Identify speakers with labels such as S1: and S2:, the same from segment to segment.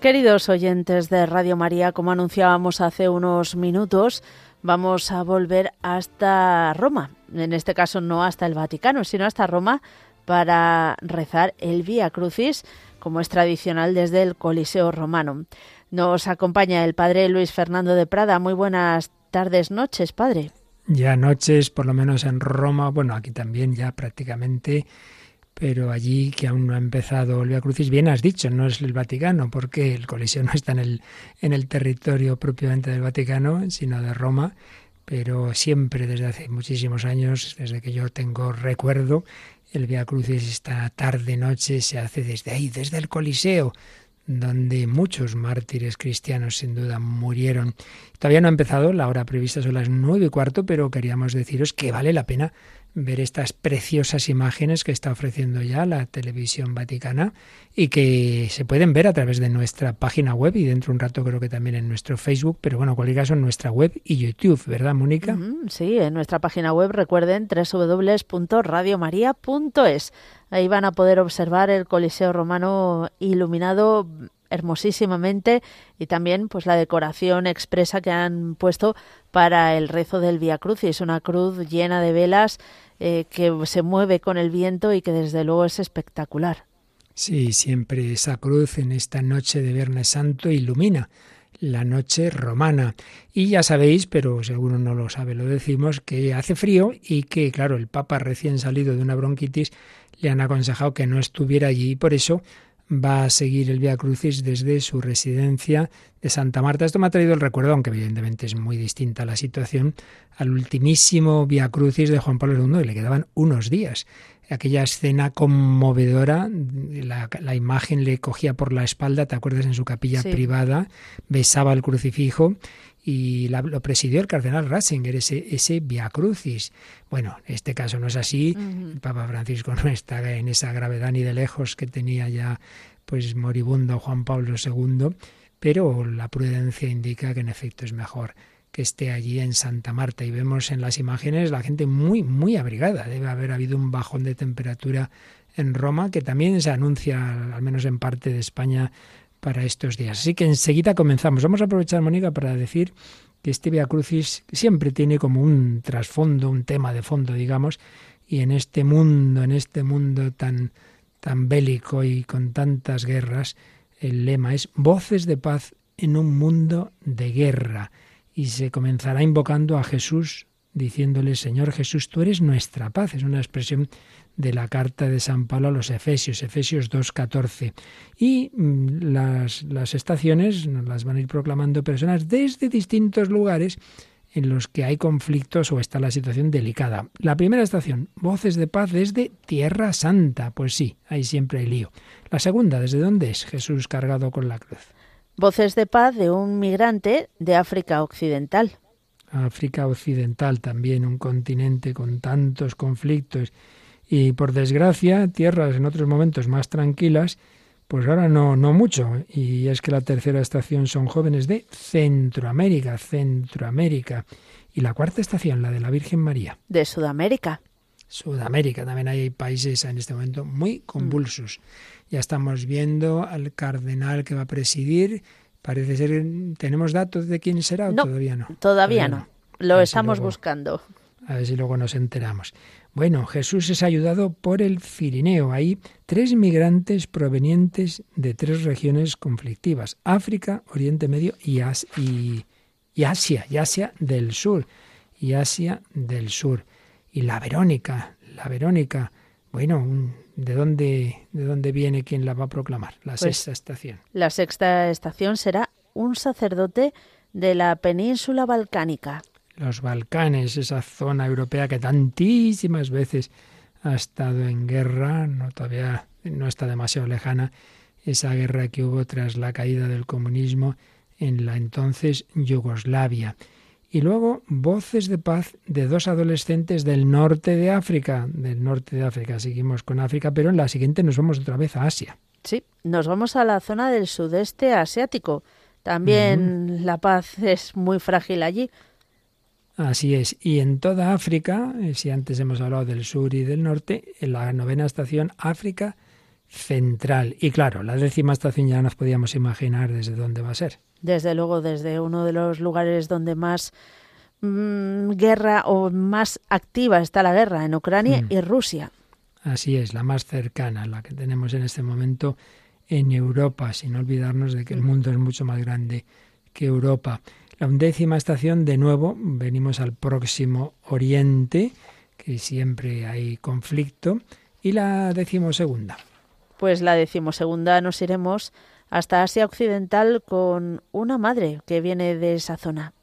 S1: Queridos oyentes de Radio María, como anunciábamos hace unos minutos, vamos a volver hasta Roma. En este caso no hasta el Vaticano, sino hasta Roma para rezar el Vía Crucis, como es tradicional desde el Coliseo Romano. Nos acompaña el padre Luis Fernando de Prada. Muy buenas tardes, noches, padre.
S2: Ya noches, por lo menos en Roma, bueno, aquí también ya prácticamente pero allí que aún no ha empezado el Via Crucis, bien has dicho, no es el Vaticano, porque el Coliseo no está en el, en el territorio propiamente del Vaticano, sino de Roma, pero siempre desde hace muchísimos años, desde que yo tengo recuerdo, el Via Crucis esta tarde-noche se hace desde ahí, desde el Coliseo, donde muchos mártires cristianos sin duda murieron. Todavía no ha empezado, la hora prevista son las nueve y cuarto, pero queríamos deciros que vale la pena ver estas preciosas imágenes que está ofreciendo ya la televisión vaticana y que se pueden ver a través de nuestra página web y dentro de un rato creo que también en nuestro Facebook, pero bueno, en cualquier caso en nuestra web y YouTube, ¿verdad, Mónica?
S1: Sí, en nuestra página web recuerden www.radiomaria.es. Ahí van a poder observar el Coliseo Romano iluminado hermosísimamente y también pues la decoración expresa que han puesto para el rezo del Via Crucis, una cruz llena de velas eh, que se mueve con el viento y que desde luego es espectacular.
S2: Sí, siempre esa cruz en esta noche de Viernes Santo ilumina la noche romana. Y ya sabéis, pero si alguno no lo sabe, lo decimos, que hace frío y que, claro, el Papa recién salido de una bronquitis le han aconsejado que no estuviera allí y por eso va a seguir el Via Crucis desde su residencia de Santa Marta. Esto me ha traído el recuerdo, aunque evidentemente es muy distinta la situación, al ultimísimo Via Crucis de Juan Pablo II, y le quedaban unos días. Aquella escena conmovedora, la, imagen le cogía por la espalda, ¿te acuerdas? En su capilla privada, besaba el crucifijo y lo presidió el cardenal Ratzinger, ese, ese Via Crucis. Bueno, en este caso no es así, el Papa Francisco no está en esa gravedad ni de lejos que tenía ya pues moribundo Juan Pablo II, pero la prudencia indica que en efecto es mejor que esté allí en Santa Marta y vemos en las imágenes la gente muy muy abrigada, debe haber habido un bajón de temperatura en Roma que también se anuncia al menos en parte de España para estos días. Así que enseguida comenzamos. Vamos a aprovechar, Mónica, para decir que este Via Crucis siempre tiene como un trasfondo, un tema de fondo, digamos, y en este mundo, en este mundo tan, tan bélico y con tantas guerras, el lema es voces de paz en un mundo de guerra. Y se comenzará invocando a Jesús, diciéndole, Señor Jesús, tú eres nuestra paz. Es una expresión de la carta de San Pablo a los Efesios, Efesios 2.14. Y mm, las, las estaciones nos las van a ir proclamando personas desde distintos lugares en los que hay conflictos o está la situación delicada. La primera estación, voces de paz desde Tierra Santa. Pues sí, ahí siempre hay lío. La segunda, ¿desde dónde es Jesús cargado con la cruz?
S1: Voces de paz de un migrante de África Occidental.
S2: África Occidental también, un continente con tantos conflictos y por desgracia, tierras en otros momentos más tranquilas, pues ahora no, no mucho. Y es que la tercera estación son jóvenes de Centroamérica, Centroamérica. Y la cuarta estación, la de la Virgen María.
S1: De Sudamérica.
S2: Sudamérica, también hay países en este momento muy convulsos. Ya estamos viendo al cardenal que va a presidir. Parece ser, ¿tenemos datos de quién será o todavía no?
S1: Todavía, no. Lo estamos buscando.
S2: A ver si luego nos enteramos. Bueno, Jesús es ayudado por el Cirineo. Hay tres migrantes provenientes de tres regiones conflictivas, África, Oriente Medio y, y, Asia, y Asia del Sur, y Asia del Sur. Y la Verónica, la Verónica, bueno, ¿de dónde, de dónde viene quien la va a proclamar? La pues sexta estación.
S1: La sexta estación será un sacerdote de la península balcánica
S2: los Balcanes, esa zona europea que tantísimas veces ha estado en guerra, no todavía no está demasiado lejana, esa guerra que hubo tras la caída del comunismo en la entonces Yugoslavia. Y luego voces de paz de dos adolescentes del norte de África, del norte de África. Seguimos con África, pero en la siguiente nos vamos otra vez a Asia.
S1: Sí, nos vamos a la zona del sudeste asiático. También la paz es muy frágil allí.
S2: Así es. Y en toda África, eh, si antes hemos hablado del sur y del norte, en la novena estación, África central. Y claro, la décima estación ya nos podíamos imaginar desde dónde va a ser.
S1: Desde luego, desde uno de los lugares donde más mm, guerra o más activa está la guerra, en Ucrania mm. y Rusia.
S2: Así es, la más cercana, la que tenemos en este momento en Europa, sin olvidarnos de que el mundo es mucho más grande que Europa. La undécima estación, de nuevo, venimos al próximo Oriente, que siempre hay conflicto, y la decimosegunda.
S1: Pues la decimosegunda nos iremos hasta Asia Occidental con una madre que viene de esa zona.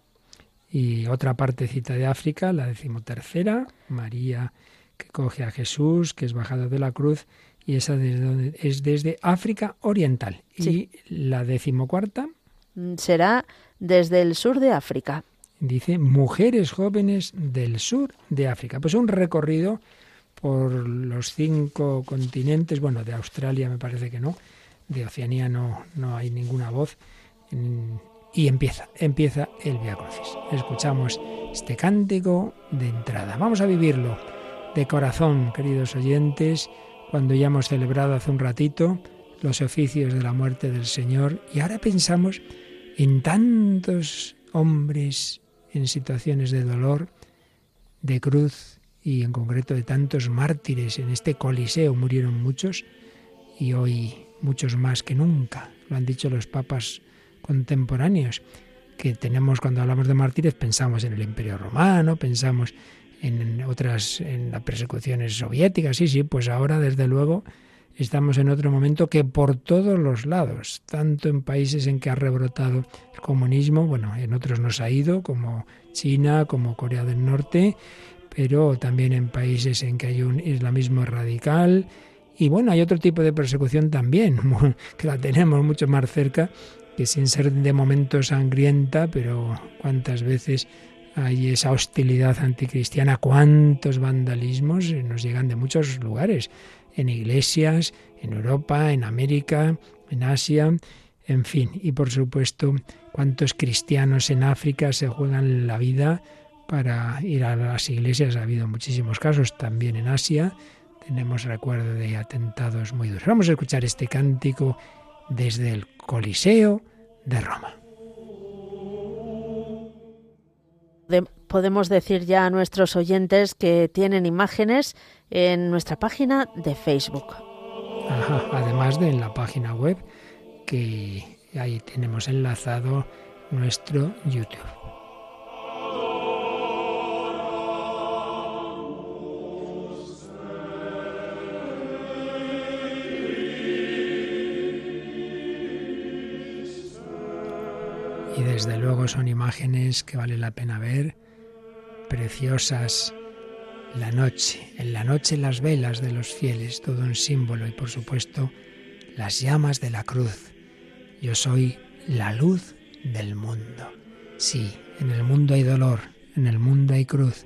S2: Y otra partecita de África, la decimotercera, María que coge a Jesús, que es bajado de la cruz, y esa es desde África Oriental. Y la decimocuarta
S1: mm, será desde el sur de África.
S2: Dice mujeres jóvenes del sur de África. Pues un recorrido por los cinco continentes, bueno, de Australia me parece que no, de Oceanía no, no hay ninguna voz. Y empieza, empieza el Via Crucis. Escuchamos este cántico de entrada. Vamos a vivirlo de corazón, queridos oyentes, cuando ya hemos celebrado hace un ratito los oficios de la muerte del Señor y ahora pensamos en tantos hombres en situaciones de dolor, de cruz y en concreto de tantos mártires. En este Coliseo murieron muchos y hoy muchos más que nunca. Lo han dicho los papas contemporáneos, que tenemos cuando hablamos de mártires, pensamos en el Imperio Romano, pensamos en otras, en las persecuciones soviéticas, sí, sí, pues ahora desde luego estamos en otro momento que por todos los lados, tanto en países en que ha rebrotado el comunismo, bueno, en otros nos ha ido, como China, como Corea del Norte, pero también en países en que hay un islamismo radical. Y bueno, hay otro tipo de persecución también, que la tenemos mucho más cerca, que sin ser de momento sangrienta, pero cuántas veces hay esa hostilidad anticristiana, cuántos vandalismos nos llegan de muchos lugares, en iglesias, en Europa, en América, en Asia, en fin, y por supuesto, cuántos cristianos en África se juegan la vida para ir a las iglesias. Ha habido muchísimos casos también en Asia. Tenemos recuerdo de atentados muy duros. Vamos a escuchar este cántico desde el Coliseo de Roma.
S1: Podemos decir ya a nuestros oyentes que tienen imágenes en nuestra página de Facebook.
S2: además de en la página web que ahí tenemos enlazado nuestro YouTube. Desde luego son imágenes que vale la pena ver preciosas. La noche, en la noche las velas de los fieles, todo un símbolo y por supuesto las llamas de la cruz. Yo soy la luz del mundo. Sí, en el mundo hay dolor, en el mundo hay cruz,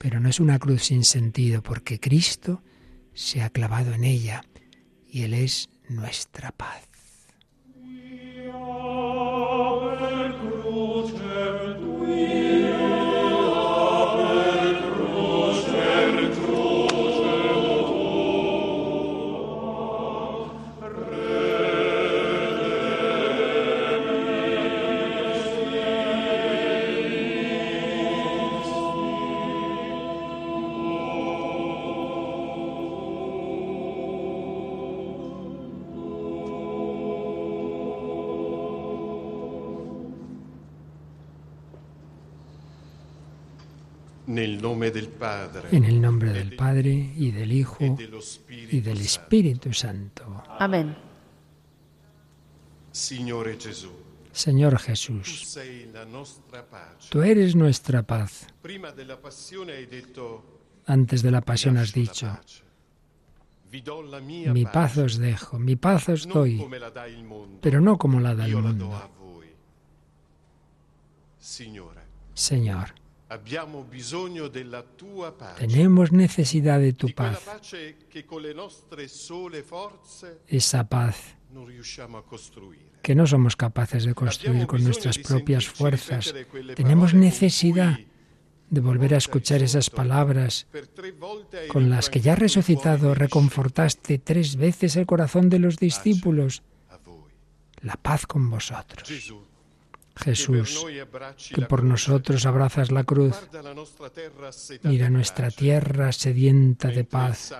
S2: pero no es una cruz sin sentido porque Cristo se ha clavado en ella y Él es nuestra paz. En el nombre del Padre y del Hijo y del Espíritu Santo.
S1: Amén.
S2: Señor Jesús, tú eres nuestra paz. Antes de la pasión has dicho, mi paz os dejo, mi paz os doy, pero no como la da el mundo. Señor, tenemos necesidad de tu paz. Esa paz que no somos capaces de construir con nuestras propias fuerzas. Tenemos necesidad de volver a escuchar esas palabras con las que ya resucitado reconfortaste tres veces el corazón de los discípulos. La paz con vosotros. Jesús, que por nosotros abrazas la cruz. Mira nuestra tierra sedienta de paz,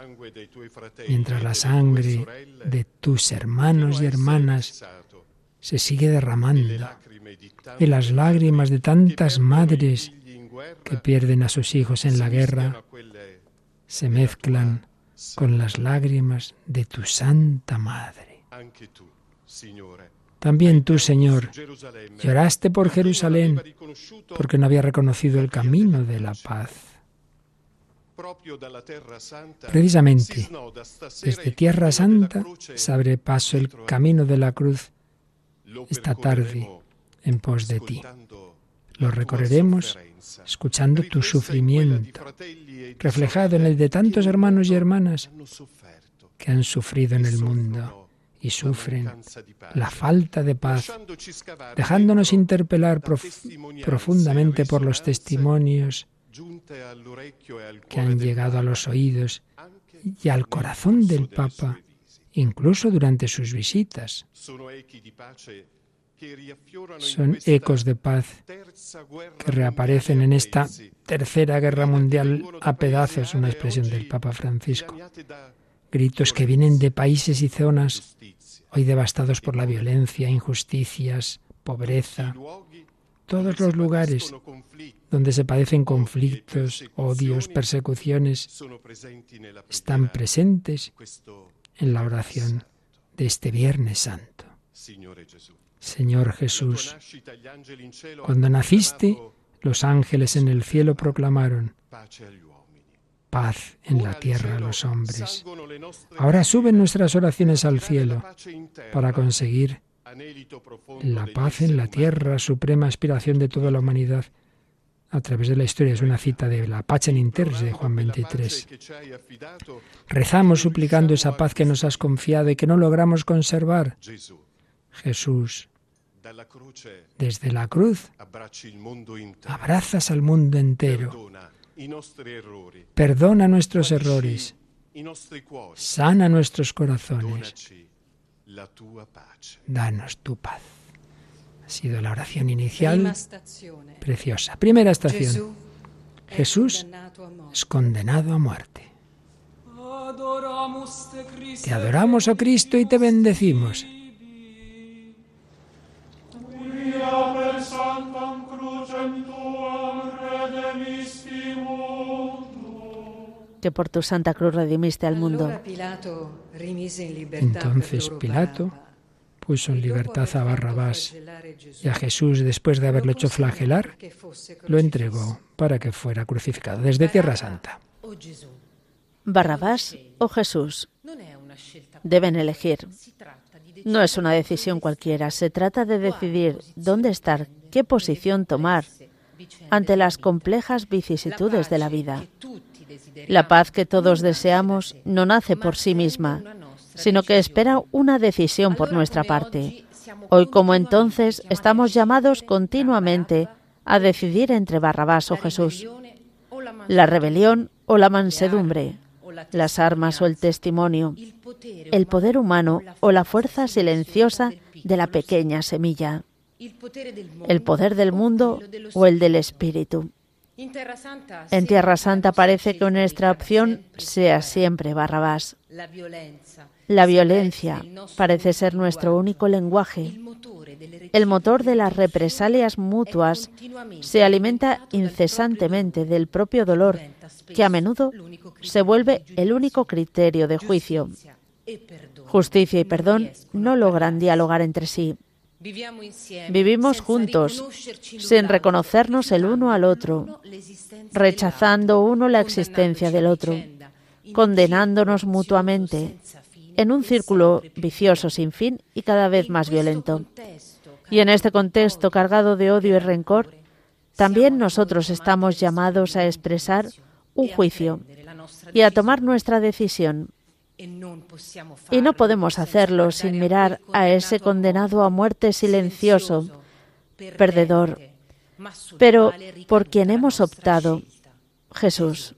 S2: mientras la sangre de tus hermanos y hermanas se sigue derramando y las lágrimas de tantas madres que pierden a sus hijos en la guerra se mezclan con las lágrimas de tu Santa Madre. También tú, Señor, lloraste por Jerusalén porque no había reconocido el camino de la paz. Precisamente, desde Tierra Santa se abre paso el camino de la cruz esta tarde en pos de ti. Lo recorreremos escuchando tu sufrimiento, reflejado en el de tantos hermanos y hermanas que han sufrido en el mundo y sufren la falta de paz, dejándonos interpelar profundamente por los testimonios que han llegado a los oídos y al corazón del Papa, incluso durante sus visitas. Son ecos de paz que reaparecen en esta tercera guerra mundial a pedazos, una expresión del Papa Francisco. Gritos que vienen de países y zonas hoy devastados por la violencia, injusticias, pobreza. Todos los lugares donde se padecen conflictos, odios, persecuciones, están presentes en la oración de este Viernes Santo. Señor Jesús, cuando naciste, los ángeles en el cielo proclamaron paz en la tierra a los hombres. Ahora suben nuestras oraciones al cielo para conseguir la paz en la tierra, suprema aspiración de toda la humanidad a través de la historia. Es una cita de la Pacem in de Juan 23. Rezamos suplicando esa paz que nos has confiado y que no logramos conservar. Jesús, desde la cruz abrazas al mundo entero. Perdona nuestros errores. Sana nuestros corazones. Danos tu paz. Ha sido la oración inicial preciosa. Primera estación. Jesús es condenado a muerte. Te adoramos, oh Cristo, y te bendecimos.
S1: Que por tu santa cruz redimiste al mundo.
S2: Entonces Pilato puso en libertad a Barrabás y a Jesús, después de haberlo hecho flagelar, lo entregó para que fuera crucificado desde Tierra Santa.
S1: Barrabás o Jesús deben elegir. No es una decisión cualquiera, se trata de decidir dónde estar, qué posición tomar ante las complejas vicisitudes de la vida. La paz que todos deseamos no nace por sí misma, sino que espera una decisión por nuestra parte. Hoy como entonces estamos llamados continuamente a decidir entre Barrabás o Jesús, la rebelión o la mansedumbre, las armas o el testimonio, el poder humano o la fuerza silenciosa de la pequeña semilla, el poder del mundo o el del espíritu. En Tierra Santa parece que nuestra opción sea siempre Barrabás. La violencia parece ser nuestro único lenguaje. El motor de las represalias mutuas se alimenta incesantemente del propio dolor, que a menudo se vuelve el único criterio de juicio. Justicia y perdón no logran dialogar entre sí. Vivimos juntos, sin reconocernos el uno al otro, rechazando uno la existencia del otro, condenándonos mutuamente, en un círculo vicioso sin fin y cada vez más violento. Y en este contexto cargado de odio y rencor, también nosotros estamos llamados a expresar un juicio y a tomar nuestra decisión y no podemos hacerlo sin mirar a ese condenado a muerte silencioso, perdedor, pero por quien hemos optado, Jesús.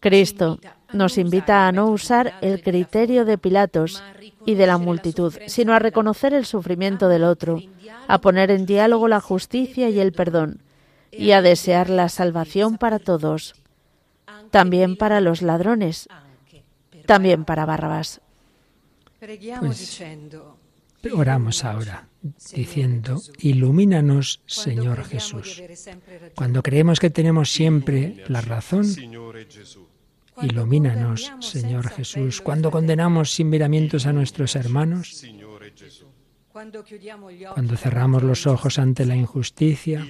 S1: Cristo nos invita a no usar el criterio de Pilatos y de la multitud, sino a reconocer el sufrimiento del otro, a poner en diálogo la justicia y el perdón, y a desear la salvación para todos, también para los ladrones, también para Barrabás.
S2: Pues, oramos ahora diciendo, ilumínanos, Señor Jesús. Cuando creemos que tenemos siempre la razón, ilumínanos, Señor Jesús. Cuando condenamos sin miramientos a nuestros hermanos, cuando cerramos los ojos ante la injusticia,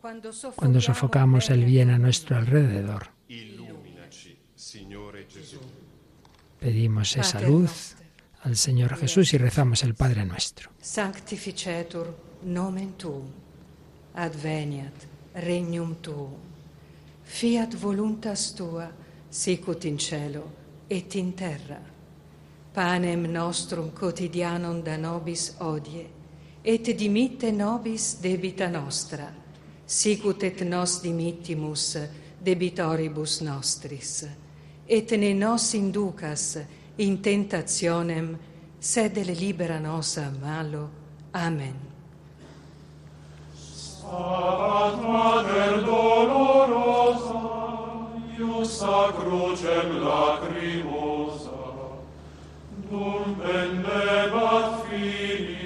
S2: cuando sofocamos el bien a nuestro alrededor. Pedimos esa luz al Señor Jesús y rezamos el Padre nuestro.
S3: Sanctificetur nomen tuum, adveniat regnum tuum, fiat voluntas tua, sicut in cielo et in terra. Panem nostrum quotidianum da nobis odie, et dimitte nobis debita nostra, sicut et nos dimittimus debitoribus nostris, et ne nos inducas in tentationem, sed le libera nos a malo. Amen. Stabat Mater dolorosa, iusa crucem lacrimosa, dum pendebat Filii,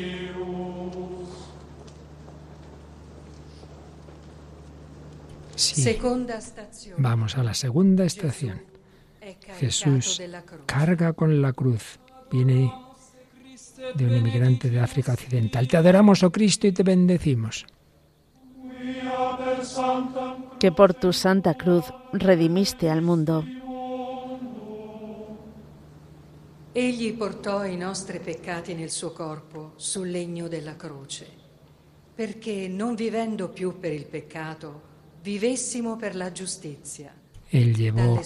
S2: Sí. Vamos a la segunda estación. Jesús carga con la cruz. Viene de un inmigrante de África Occidental. Te adoramos, oh Cristo, y te bendecimos.
S1: Que por tu santa cruz redimiste al mundo.
S3: Egli portò i nostri peccati nel suo corpo sul legno della croce, perché non vivendo più per il peccato,
S2: Él llevó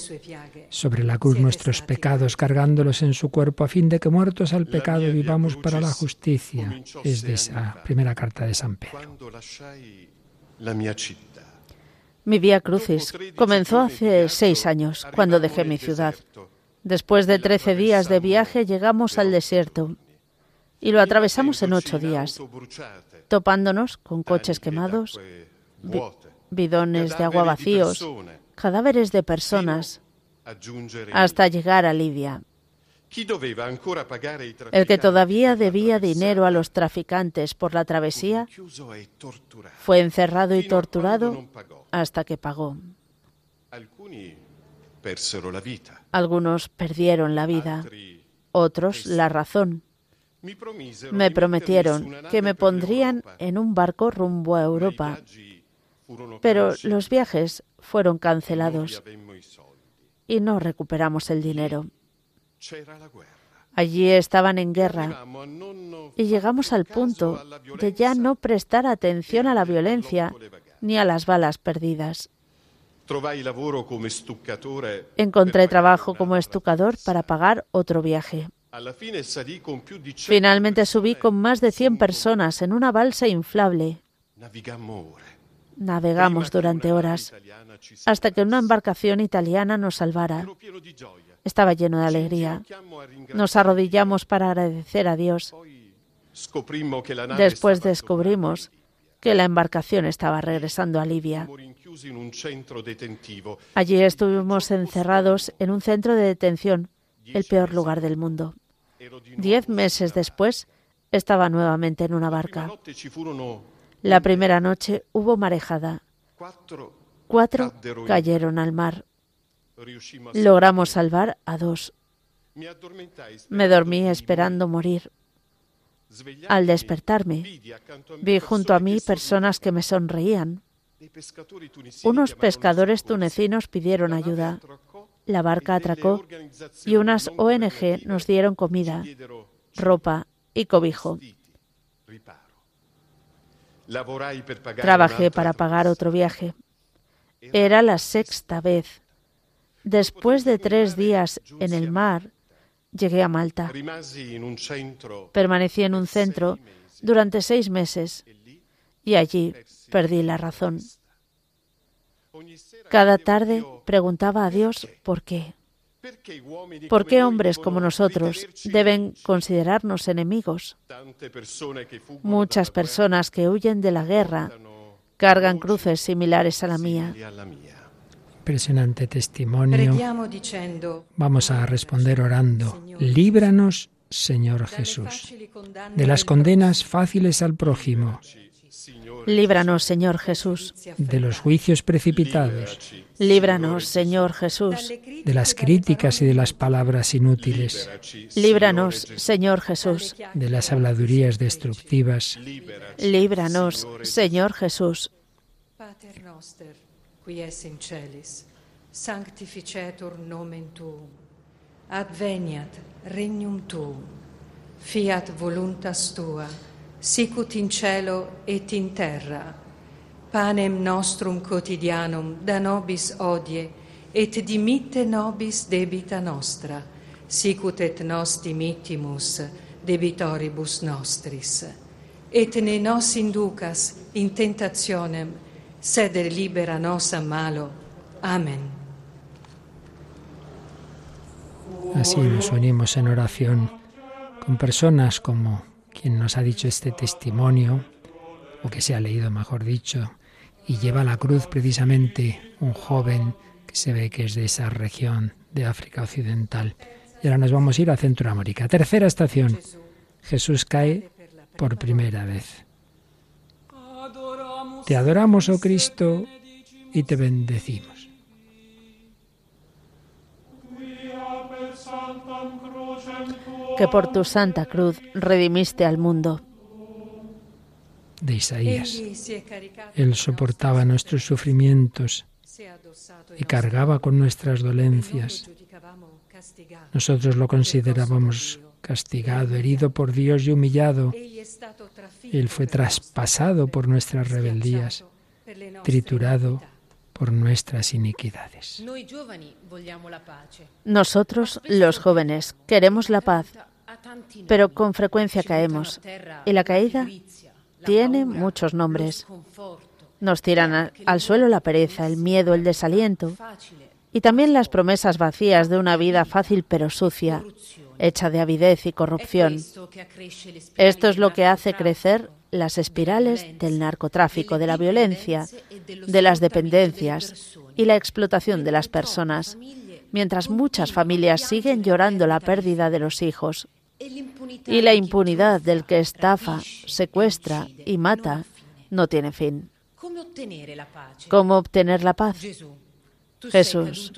S2: sobre la cruz nuestros pecados, cargándolos en su cuerpo, a fin de que muertos al pecado vivamos para la justicia. Es de esa primera carta de San Pedro.
S1: Mi vía crucis comenzó hace seis años, cuando dejé mi ciudad. Después de trece días de viaje llegamos al desierto y lo atravesamos en ocho días, topándonos con coches quemados, bidones de agua vacíos, cadáveres de personas hasta llegar a Libia. El que todavía debía dinero a los traficantes por la travesía fue encerrado y torturado hasta que pagó. Algunos perdieron la vida, otros la razón. Me prometieron que me pondrían en un barco rumbo a Europa, pero los viajes fueron cancelados y no recuperamos el dinero. Allí estaban en guerra y llegamos al punto de ya no prestar atención a la violencia ni a las balas perdidas. Encontré trabajo como estucador para pagar otro viaje. Finalmente subí con más de 100 personas en una balsa inflable. Navegamos durante horas hasta que una embarcación italiana nos salvara. Estaba lleno de alegría. Nos arrodillamos para agradecer a Dios. Después descubrimos que la embarcación estaba regresando a Libia. Allí estuvimos encerrados en un centro de detención, el peor lugar del mundo. Diez meses después, estaba nuevamente en una barca. La primera noche hubo marejada. Cuatro cayeron al mar. Logramos salvar a dos. Me dormí esperando morir. Al despertarme, vi junto a mí personas que me sonreían. Unos pescadores tunecinos pidieron ayuda. La barca atracó y unas ONG nos dieron comida, ropa y cobijo. Trabajé para pagar otro viaje. Era la sexta vez. Después de tres días en el mar, llegué a Malta. Permanecí en un centro durante seis meses y allí perdí la razón. Cada tarde preguntaba a Dios por qué. ¿Por qué hombres como nosotros deben considerarnos enemigos? Muchas personas que huyen de la guerra cargan cruces similares a la mía.
S2: Impresionante testimonio. Vamos a responder orando. Líbranos, Señor Jesús, de las condenas fáciles al prójimo
S1: Líbranos, Señor Jesús.
S2: De los juicios precipitados.
S1: Líbranos, Señor Jesús.
S2: De las críticas y de las palabras inútiles.
S1: Líbranos, Señor Jesús.
S2: De las habladurías destructivas.
S1: Líbranos, Señor Jesús.
S3: Pater noster, qui es in celis, sanctificetur nomen tuum. Adveniat regnum tuum. Fiat voluntas tua sicut in cielo et in terra. Panem nostrum quotidianum da nobis odie, et dimitte nobis debita nostra, sicut et nos dimittimus debitoribus nostris. Et ne nos inducas in tentationem, sed libera nos a malo. Amen.
S2: Así nos unimos en oración con personas como quien nos ha dicho este testimonio, o que se ha leído, mejor dicho, y lleva la cruz precisamente un joven que se ve que es de esa región de África Occidental. Y ahora nos vamos a ir a Centroamérica. Tercera estación. Jesús cae por primera vez. Te adoramos, oh Cristo, y te bendecimos.
S1: Que por tu santa cruz redimiste al mundo.
S2: De Isaías. Él soportaba nuestros sufrimientos y cargaba con nuestras dolencias. Nosotros lo considerábamos castigado, herido por Dios y humillado. Él fue traspasado por nuestras rebeldías, triturado por nuestras iniquidades.
S1: Nosotros, los jóvenes, queremos la paz, pero con frecuencia caemos. Y la caída tiene muchos nombres. Nos tiran al suelo la pereza, el miedo, el desaliento y también las promesas vacías de una vida fácil pero sucia, hecha de avidez y corrupción. Esto es lo que hace crecer las espirales del narcotráfico, de la violencia, de las dependencias y la explotación de las personas, mientras muchas familias siguen llorando la pérdida de los hijos. Y la impunidad del que estafa, secuestra y mata no tiene fin. ¿Cómo obtener la paz? Jesús,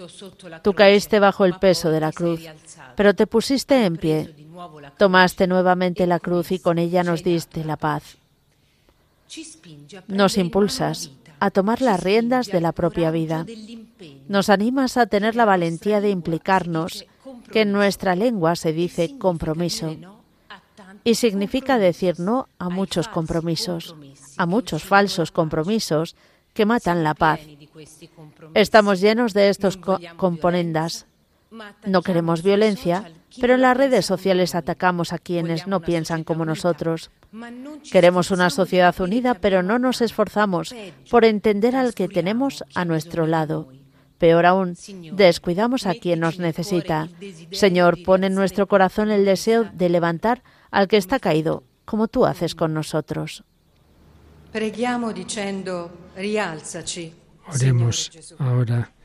S1: tú caíste bajo el peso de la cruz, pero te pusiste en pie, tomaste nuevamente la cruz y con ella nos diste la paz nos impulsas a tomar las riendas de la propia vida. Nos animas a tener la valentía de implicarnos, que en nuestra lengua se dice compromiso, y significa decir no a muchos compromisos, a muchos falsos compromisos que matan la paz. Estamos llenos de estos componendas. No queremos violencia, pero en las redes sociales atacamos a quienes no piensan como nosotros. Queremos una sociedad unida, pero no nos esforzamos por entender al que tenemos a nuestro lado. Peor aún, descuidamos a quien nos necesita. Señor, pon en nuestro corazón el deseo de levantar al que está caído, como tú haces con nosotros.
S2: Oremos ahora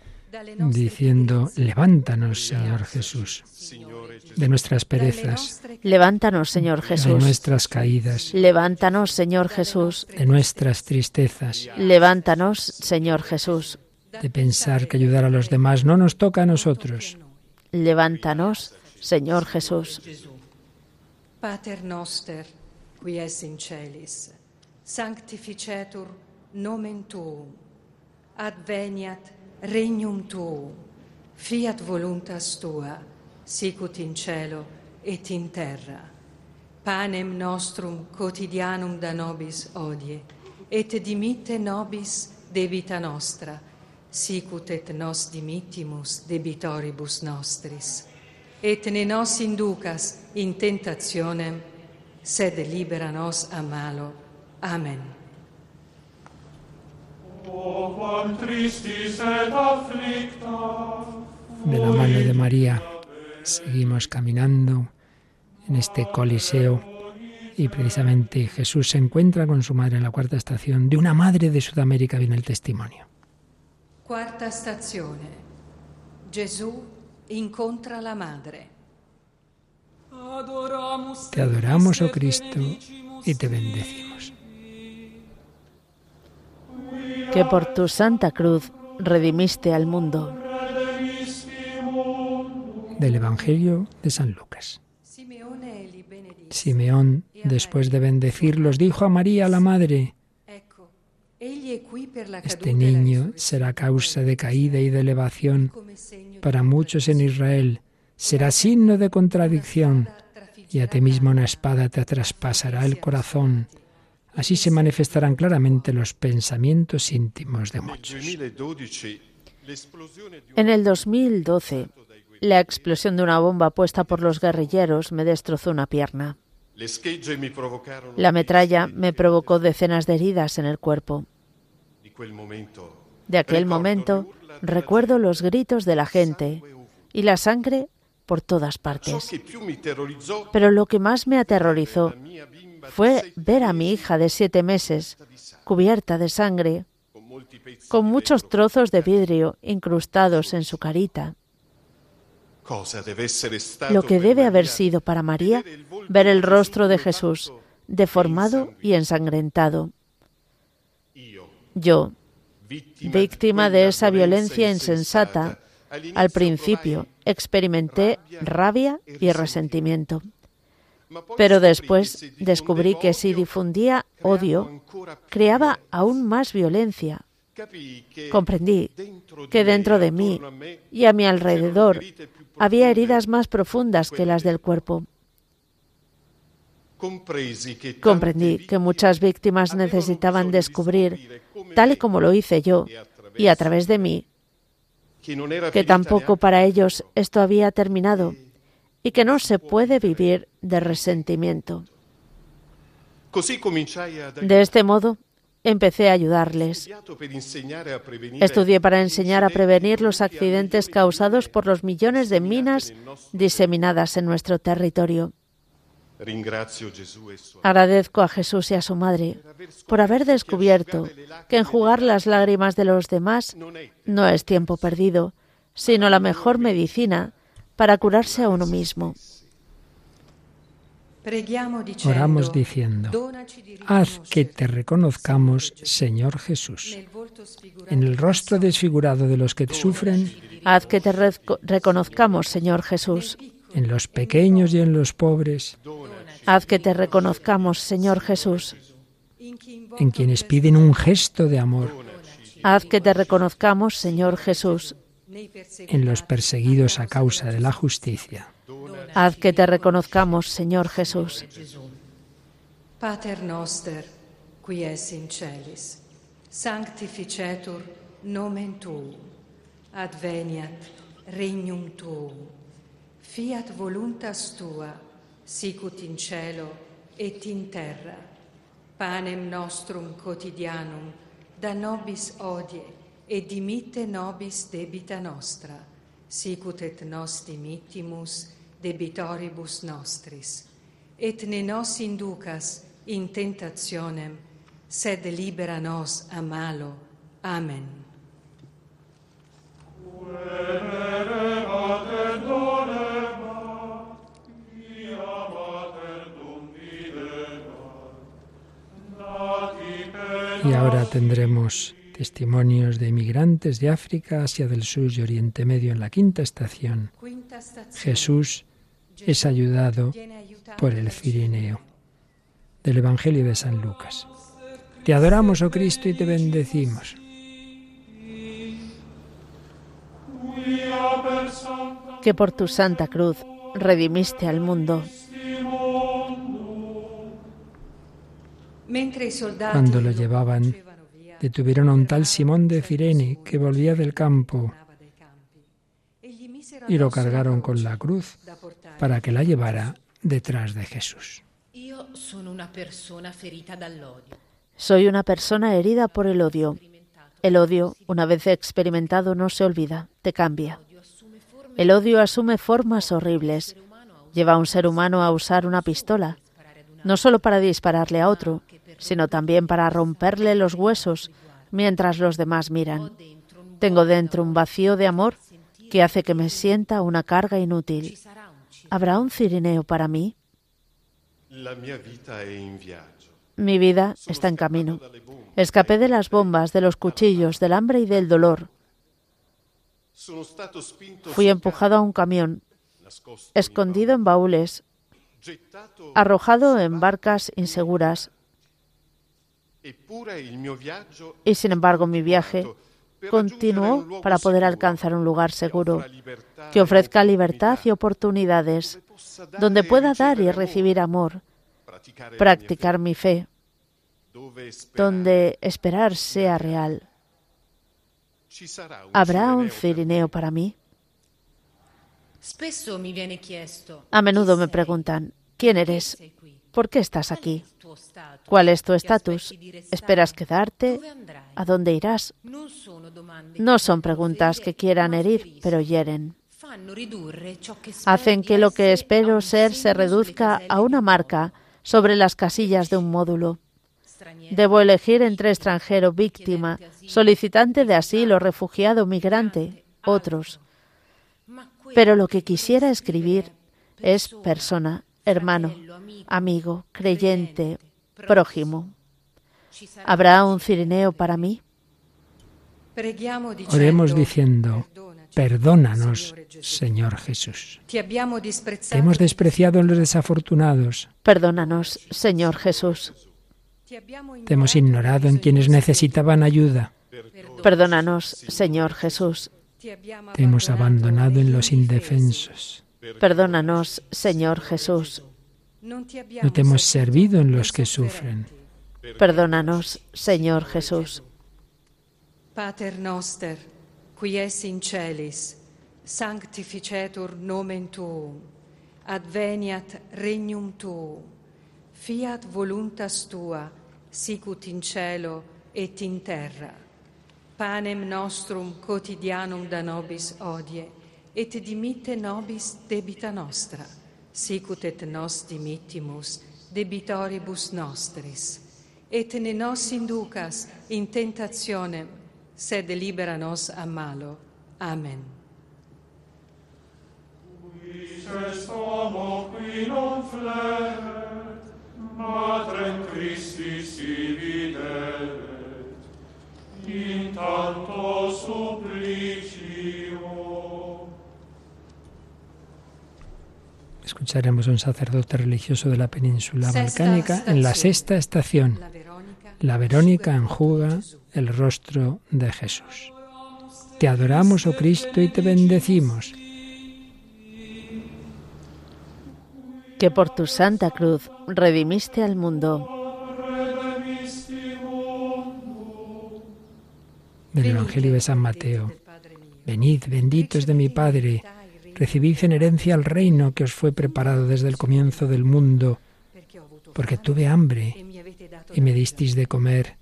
S2: diciendo, levántanos, Señor Jesús, de nuestras perezas.
S1: Levántanos, Señor Jesús.
S2: De nuestras caídas.
S1: Levántanos, Señor Jesús.
S2: De nuestras tristezas.
S1: Levántanos, Señor Jesús.
S2: De pensar que ayudar a los demás no nos toca a nosotros.
S1: Levántanos, Señor Jesús.
S3: Pater noster, qui es in celis, sanctificetur nomen tuum, adveniat regnum tuum, fiat voluntas tua, sicut in cielo et in terra. Panem nostrum quotidianum da nobis odie, et dimitte nobis debita nostra, sicut et nos dimittimus debitoribus nostris. Et ne nos inducas in tentationem, sed libera nos a malo. Amén.
S2: De la mano de María seguimos caminando en este coliseo y precisamente Jesús se encuentra con su madre en la cuarta estación. De una madre de Sudamérica viene el testimonio.
S3: Cuarta estación. Jesús encuentra la madre.
S2: Te adoramos, oh Cristo, y te bendecimos.
S1: Que por tu santa cruz redimiste al mundo.
S2: Del Evangelio de San Lucas. Simeón, después de bendecirlos, dijo a María, la Madre, este niño será causa de caída y de elevación para muchos en Israel. Será signo de contradicción y a ti mismo una espada te traspasará el corazón. Así se manifestarán claramente los pensamientos íntimos de muchos.
S1: En el 2012, la explosión de una bomba puesta por los guerrilleros me destrozó una pierna. La metralla me provocó decenas de heridas en el cuerpo. De aquel momento recuerdo los gritos de la gente y la sangre por todas partes. Pero lo que más me aterrorizó fue ver a mi hija de siete meses cubierta de sangre, con muchos trozos de vidrio incrustados en su carita. Lo que debe haber sido para María ver el rostro de Jesús deformado y ensangrentado. Yo, víctima de esa violencia insensata, al principio experimenté rabia y resentimiento. Pero después descubrí que si difundía odio, creaba aún más violencia. Comprendí que dentro de mí y a mi alrededor había heridas más profundas que las del cuerpo. Comprendí que muchas víctimas necesitaban descubrir, tal y como lo hice yo, y a través de mí, que tampoco para ellos esto había terminado y que no se puede vivir de resentimiento. De este modo, empecé a ayudarles. Estudié para enseñar a prevenir los accidentes causados por los millones de minas diseminadas en nuestro territorio. Agradezco a Jesús y a su Madre por haber descubierto que enjugar las lágrimas de los demás no es tiempo perdido, sino la mejor medicina para curarse a uno mismo.
S2: Oramos diciendo, haz que te reconozcamos, Señor Jesús, en el rostro desfigurado de los que te sufren.
S1: Haz que te reconozcamos, Señor Jesús,
S2: en los pequeños y en los pobres.
S1: Haz que te reconozcamos, Señor Jesús,
S2: en quienes piden un gesto de amor.
S1: Haz que te reconozcamos, Señor Jesús,
S2: en los perseguidos a causa de la justicia.
S1: Haz que te reconozcamos, Señor Jesús.
S3: Pater noster, qui es in celis, sanctificetur nomen tuum, adveniat regnum tuum, fiat voluntas tua, sicut in cielo et in terra. Panem nostrum quotidianum da nobis odie et dimitte nobis debita nostra, sicut et nos dimittimus debitoribus nostris. Et ne nos inducas in tentationem, sed libera nos a malo. Amen.
S2: Y ahora tendremos testimonios de inmigrantes de África, Asia del Sur y Oriente Medio en la quinta estación. Jesús es ayudado por el Cirineo del Evangelio de San Lucas. Te adoramos, oh Cristo, y te bendecimos.
S1: Que por tu santa cruz redimiste al mundo.
S2: Cuando lo llevaban, detuvieron a un tal Simón de Cirene que volvía del campo y lo cargaron con la cruz para que la llevara detrás de Jesús.
S1: Soy una persona herida por el odio. El odio, una vez experimentado, no se olvida, te cambia. El odio asume formas horribles. Lleva a un ser humano a usar una pistola, no solo para dispararle a otro, sino también para romperle los huesos mientras los demás miran. Tengo dentro un vacío de amor que hace que me sienta una carga inútil. ¿Habrá un cirineo para mí? Mi vida está en camino. Escapé de las bombas, de los cuchillos, del hambre y del dolor. Fui empujado a un camión, escondido en baúles, arrojado en barcas inseguras. Y sin embargo mi viaje continuó para poder alcanzar un lugar seguro que ofrezca libertad y oportunidades, donde pueda dar y recibir amor, practicar mi fe, donde esperar sea real. ¿Habrá un cirineo para mí? A menudo me preguntan, ¿quién eres? ¿Por qué estás aquí? ¿Cuál es tu estatus? ¿Esperas quedarte? ¿A dónde irás? No son preguntas que quieran herir, pero hieren. Hacen que lo que espero ser se reduzca a una marca sobre las casillas de un módulo. Debo elegir entre extranjero, víctima, solicitante de asilo, refugiado, migrante, otros. Pero lo que quisiera escribir es persona, hermano, amigo, creyente, prójimo. ¿Habrá un cirineo para mí?
S2: Oremos diciendo, perdónanos, Señor Jesús. Te hemos despreciado en los desafortunados.
S1: Perdónanos, Señor Jesús.
S2: Te hemos ignorado en quienes necesitaban ayuda.
S1: Perdónanos, Señor Jesús.
S2: Te hemos abandonado en los indefensos.
S1: Perdónanos, Señor Jesús.
S2: No te hemos servido en los que sufren.
S1: Perdónanos, Señor Jesús.
S3: Pater noster, qui es in celis, sanctificetur nomen tuum, adveniat regnum tuum, fiat voluntas tua, sicut in cielo et in terra. Panem nostrum quotidianum da nobis odie, et dimitte nobis debita nostra, sicut et nos dimittimus debitoribus nostris. Et ne nos inducas in tentationem, sed libera nos a malo. Amen. qui non flet, Matrem Christi si videret, in tanto
S2: Escucharemos un sacerdote religioso de la península balcánica en la sexta estación. La Verónica enjuga el rostro de Jesús. Te adoramos, oh Cristo, y te bendecimos.
S1: Que por tu santa cruz redimiste al mundo.
S2: Del Evangelio de San Mateo. Venid, benditos de mi Padre, recibid en herencia el reino que os fue preparado desde el comienzo del mundo, porque tuve hambre y me disteis de comer,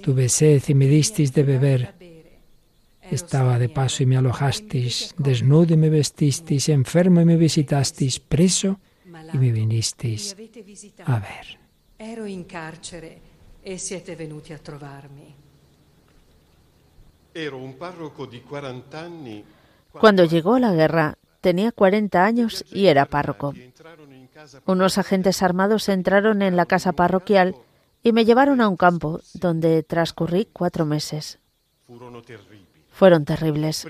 S2: tuve sed y me disteis de beber, estaba de paso y me alojasteis, desnudo y me vestisteis, enfermo y me visitasteis, preso y me vinisteis a ver.
S3: Ero in carcere e siete venuti a trovarmi.
S1: Cuando llegó la guerra, tenía 40 años y era párroco. Unos agentes armados entraron en la casa parroquial y me llevaron a un campo donde transcurrí cuatro meses. Fueron terribles,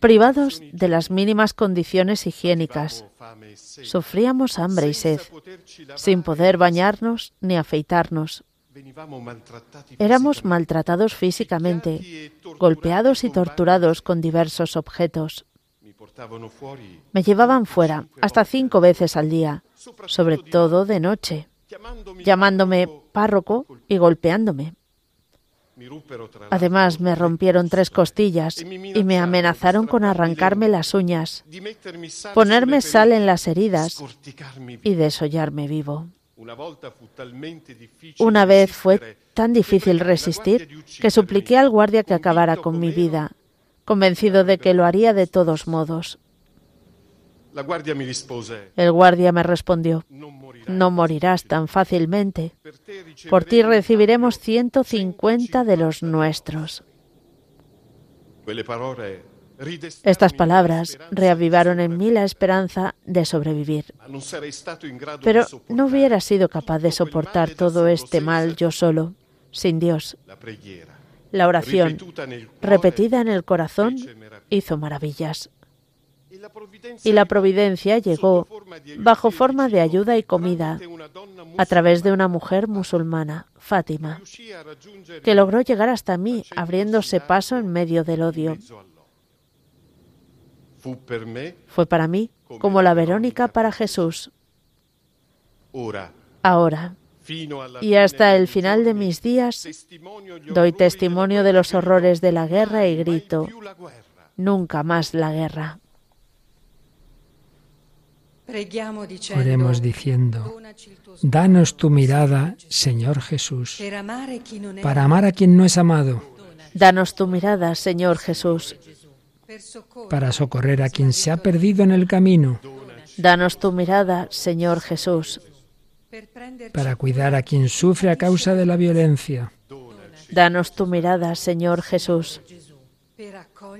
S1: privados de las mínimas condiciones higiénicas. Sufríamos hambre y sed, sin poder bañarnos ni afeitarnos. Éramos maltratados físicamente, golpeados y torturados con diversos objetos. Me llevaban fuera hasta cinco veces al día, sobre todo de noche, llamándome párroco y golpeándome. Además, me rompieron tres costillas y me amenazaron con arrancarme las uñas, ponerme sal en las heridas y desollarme vivo. Una vez fue tan difícil resistir que supliqué al guardia que acabara con mi vida, convencido de que lo haría de todos modos. El guardia me respondió, no morirás tan fácilmente. Por ti recibiremos 150 de los nuestros. Estas palabras reavivaron en mí la esperanza de sobrevivir. Pero no hubiera sido capaz de soportar todo este mal yo solo, sin Dios. La oración, repetida en el corazón, hizo maravillas. Y la providencia llegó bajo forma de ayuda y comida a través de una mujer musulmana, Fátima, que logró llegar hasta mí abriéndose paso en medio del odio. Fue para mí como la Verónica para Jesús. Ahora, y hasta el final de mis días, doy testimonio de los horrores de la guerra y grito, nunca más la guerra.
S2: Oremos diciendo, danos tu mirada, Señor Jesús, para amar a quien no es amado.
S1: Danos tu mirada, Señor Jesús,
S2: para socorrer a quien se ha perdido en el camino.
S1: Danos tu mirada, Señor Jesús,
S2: para cuidar a quien sufre a causa de la violencia.
S1: Danos tu mirada, Señor Jesús,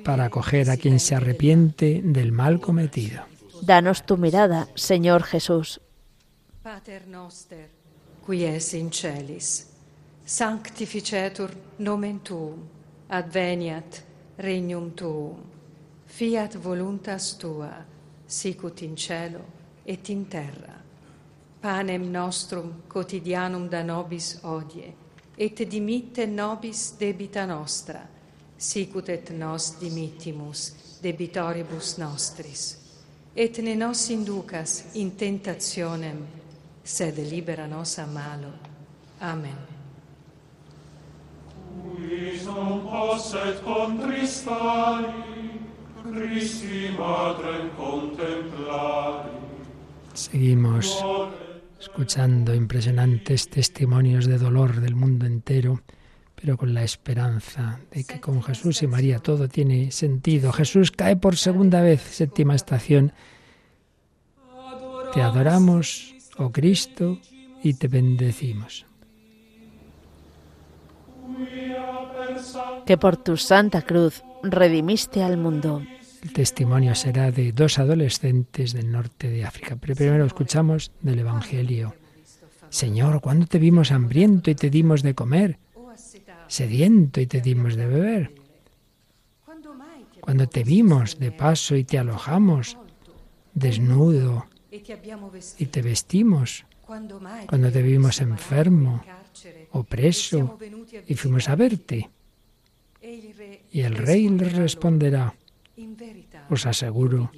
S2: para acoger a quien se arrepiente del mal cometido.
S1: Danos tu mirada, Señor Jesús.
S3: Pater noster, qui es in celis, sanctificetur nomen tuum, adveniat regnum tuum, fiat voluntas tua, sicut in cielo et in terra. Panem nostrum quotidianum da nobis odie, et dimitte nobis debita nostra, sicut et nos dimittimus debitoribus nostris et ne nos inducas in tentationem, sed libera nos a malo. Amen.
S4: Qui non posset contristari, Christi Madre contemplari.
S2: Seguimos escuchando impresionantes testimonios de dolor del mundo entero, pero con la esperanza de que con Jesús y María todo tiene sentido. Jesús cae por segunda vez, séptima estación. Te adoramos, oh Cristo, y te bendecimos.
S1: Que por tu santa cruz redimiste al mundo.
S2: El testimonio será de dos adolescentes del norte de África. Pero primero escuchamos del Evangelio. Señor, ¿cuándo te vimos hambriento y te dimos de comer? Sediento y te dimos de beber. Cuando te vimos de paso y te alojamos, desnudo y te vestimos. Cuando te vimos enfermo o preso y fuimos a verte. Y el rey le responderá, os aseguro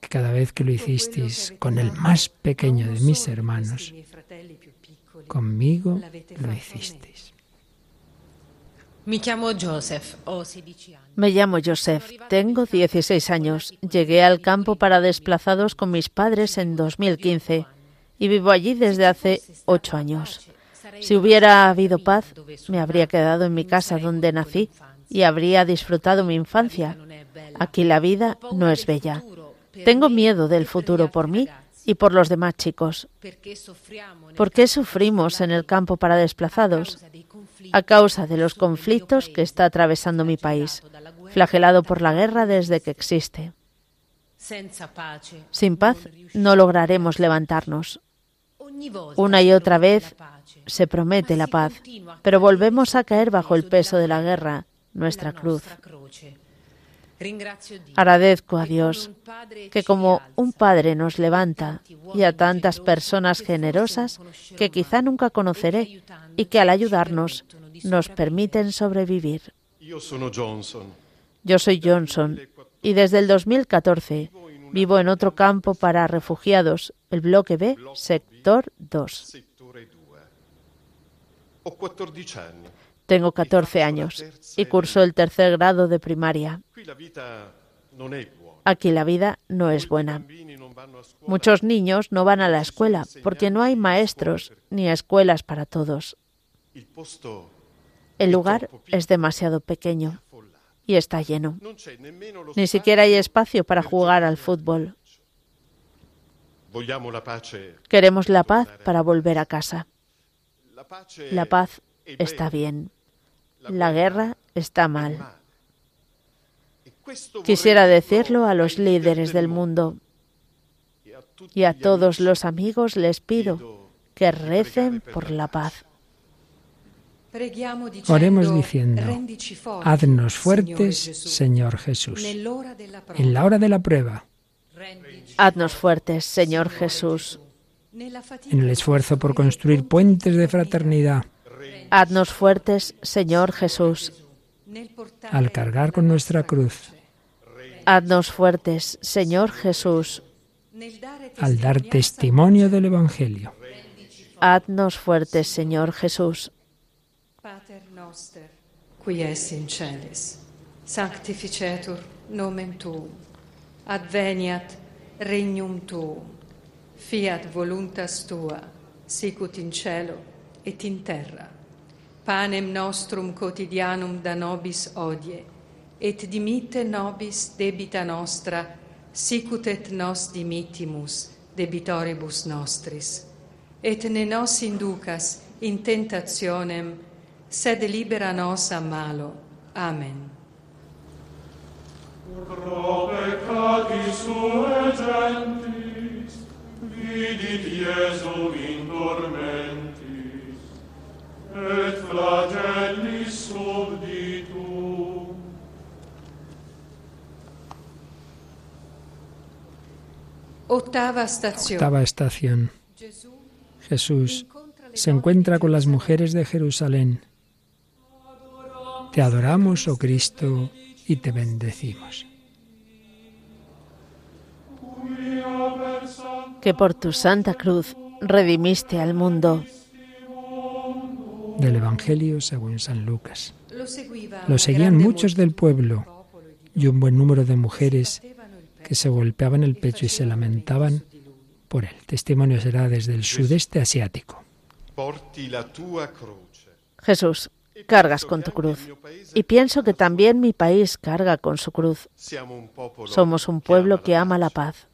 S2: que cada vez que lo hicisteis con el más pequeño de mis hermanos, conmigo lo hicisteis.
S5: Me llamo Joseph,
S1: Me llamo Joseph, tengo 16 años. Llegué al campo para desplazados con mis padres en 2015 y vivo allí desde hace ocho años. Si hubiera habido paz, me habría quedado en mi casa donde nací y habría disfrutado mi infancia. Aquí la vida no es bella. Tengo miedo del futuro por mí y por los demás chicos. ¿Por qué sufrimos en el campo para desplazados? A causa de los conflictos que está atravesando mi país, flagelado por la guerra desde que existe. Sin paz no lograremos levantarnos. Una y otra vez se promete la paz, pero volvemos a caer bajo el peso de la guerra, nuestra cruz. Agradezco a Dios que como un Padre nos levanta y a tantas personas generosas que quizá nunca conoceré y que al ayudarnos nos permiten sobrevivir. Yo soy Johnson y desde el 2014 vivo en otro campo para refugiados, el bloque B, sector 2. Tengo 14 años y curso el tercer grado de primaria. Aquí la vida no es buena. Muchos niños no van a la escuela porque no hay maestros ni escuelas para todos. El lugar es demasiado pequeño y está lleno. Ni siquiera hay espacio para jugar al fútbol. Queremos la paz para volver a casa. La paz está bien. La guerra está mal. Quisiera decirlo a los líderes del mundo y a todos los amigos les pido que recen por la paz.
S2: Oremos diciendo, haznos fuertes, Señor Jesús, en la hora de la prueba.
S1: Haznos fuertes, Señor Jesús.
S2: En el esfuerzo por construir puentes de fraternidad.
S1: Haznos fuertes, Señor Jesús.
S2: Al cargar con nuestra cruz.
S1: Haznos fuertes, Señor Jesús.
S2: Al dar testimonio del Evangelio.
S1: Haznos fuertes, Señor Jesús.
S3: Pater noster, qui es in celis, sanctificetur nomen tuum, adveniat regnum tuum, fiat voluntas tua, sicut in cielo et in terra. panem nostrum quotidianum da nobis odie, et dimitte nobis debita nostra, sicut et nos dimittimus debitoribus nostris. Et ne nos inducas in tentationem, sed libera nos a malo. Amen.
S4: Pro peccati sue gentis, vidit Iesum in tormento, et flagellis subditum.
S3: Ottava stazione.
S2: Octava estación. Jesús se encuentra con las mujeres de Jerusalén. Te adoramos, oh Cristo, y te bendecimos.
S1: Que por tu santa cruz redimiste al mundo.
S2: Del Evangelio según San Lucas.
S3: Lo
S2: seguían muchos del pueblo y un buen número de mujeres que se golpeaban el pecho y se lamentaban por él. Testimonio será desde el sudeste asiático.
S1: Jesús, cargas con tu cruz. Y pienso que también mi país carga con su cruz. Somos un pueblo que ama la paz,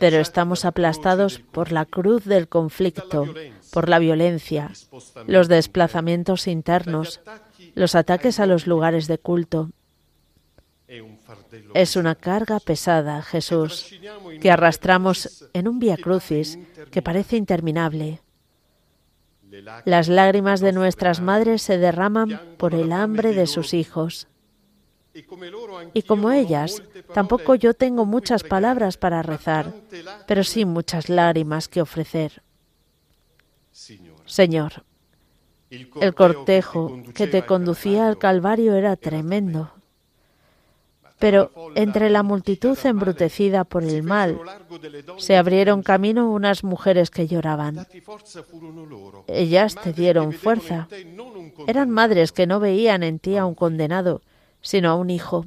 S1: pero estamos aplastados por la cruz del conflicto, por la violencia, los desplazamientos internos, los ataques a los lugares de culto. Es una carga pesada, Jesús, que arrastramos en un vía crucis que parece interminable. Las lágrimas de nuestras madres se derraman por el hambre de sus hijos. Y como ellas, tampoco yo tengo muchas palabras para rezar, pero sí muchas lágrimas que ofrecer. Señor, el cortejo que te conducía al Calvario era tremendo, pero entre la multitud embrutecida por el mal, se abrieron camino unas mujeres que lloraban. Ellas te dieron fuerza. Eran madres que no veían en ti a un condenado, sino a un hijo.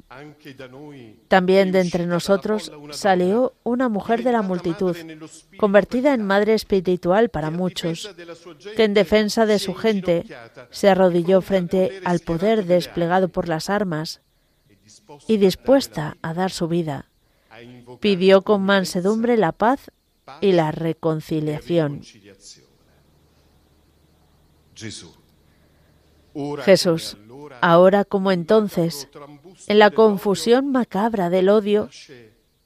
S1: También de entre nosotros salió una mujer de la multitud, convertida en madre espiritual para muchos, que en defensa de su gente se arrodilló frente al poder desplegado por las armas y dispuesta a dar su vida, pidió con mansedumbre la paz y la reconciliación. Jesús, ahora como entonces, en la confusión macabra del odio,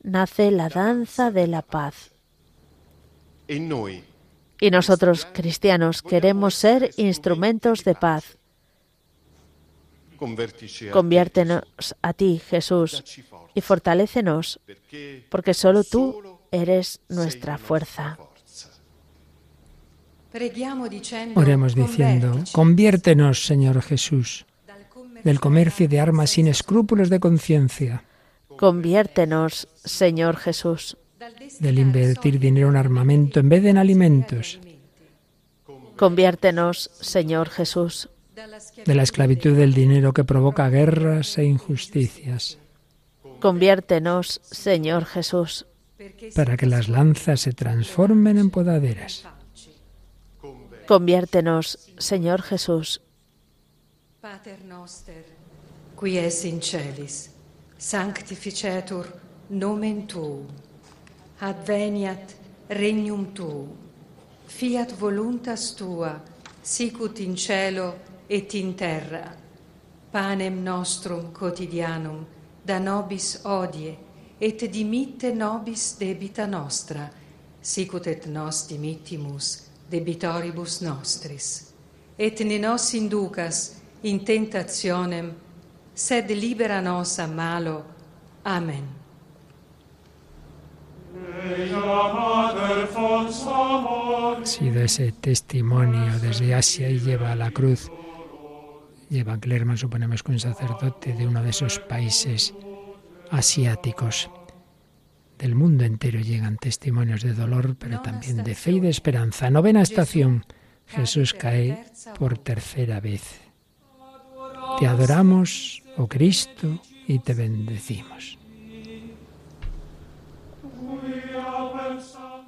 S1: nace la danza de la paz. Y nosotros, cristianos, queremos ser instrumentos de paz. Conviértenos a ti, Jesús, y fortalécenos, porque solo tú eres nuestra fuerza.
S2: Oremos diciendo,
S3: "Convertici
S2: conviértenos, Señor Jesús, del comercio de armas sin escrúpulos de conciencia,
S1: Conviértenos, Señor Jesús.
S2: del invertir dinero en armamento en vez de en alimentos,
S1: Conviértenos, Señor Jesús.
S2: de la esclavitud del dinero que provoca guerras e injusticias,
S1: Conviértenos, Señor Jesús.
S2: para que las lanzas se transformen en podaderas.
S1: Conviértenos, Señor Jesús.
S3: Pater noster, qui es in celis, sanctificetur nomen tuum. Adveniat regnum tuum. Fiat voluntas tua, sicut in cielo et in terra. Panem nostrum quotidianum da nobis odie et dimitte nobis debita nostra, sicut et nos dimittimus debitoribus nostris. Et ne nos inducas in tentationem, sed libera nos a malo. Amen.
S2: Sido ese testimonio desde Asia y lleva a la cruz. Lleva a Clerman, suponemos que un sacerdote de uno de esos países asiáticos. Del mundo entero llegan testimonios de dolor, pero también de fe y de esperanza. Novena estación. Jesús cae por tercera vez. Te adoramos, oh Cristo, y te bendecimos.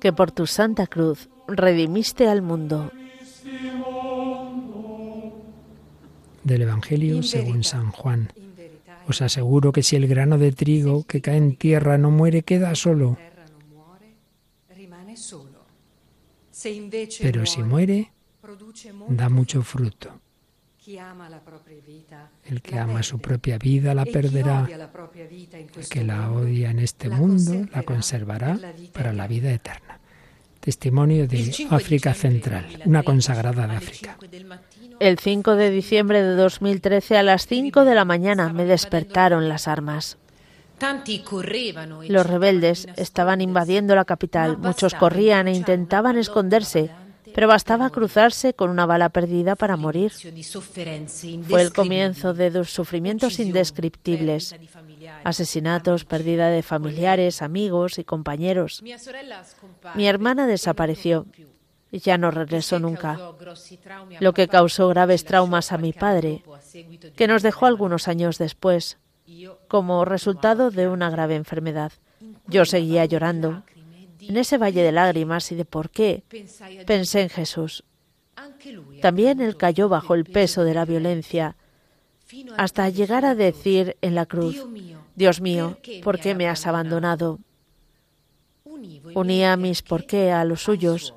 S1: que por tu santa cruz redimiste al mundo.
S2: Del Evangelio según San Juan. Os aseguro que si el grano de trigo que cae en tierra no muere, queda solo. Pero si muere, da mucho fruto. El que ama su propia vida la
S3: E
S2: perderá. El que la odia en este mundo la conservará para la vida eterna. Testimonio de
S5: Il 5
S2: África Central,
S5: 2013,
S2: una consagrada de África.
S5: 5 del mattino,
S1: El 5 de diciembre de 2013 a las 5 de la mañana me despertaron las armas.
S5: e
S1: Los rebeldes estaban invadiendo la capital. Muchos corrían e intentaban esconderse, pero bastaba cruzarse con una bala perdida para morir. Fue el comienzo de dos sufrimientos indescriptibles, asesinatos, pérdida de familiares, amigos y compañeros. Mi hermana desapareció y ya no regresó nunca, lo que causó graves traumas a mi padre, que nos dejó algunos años después, como resultado de una grave enfermedad. Yo seguía llorando. En ese valle de lágrimas y de por qué, pensé en Jesús. También él cayó bajo el peso de la violencia, hasta llegar a decir en la cruz, Dios mío, ¿por qué me has abandonado? Unía mis por qué a los suyos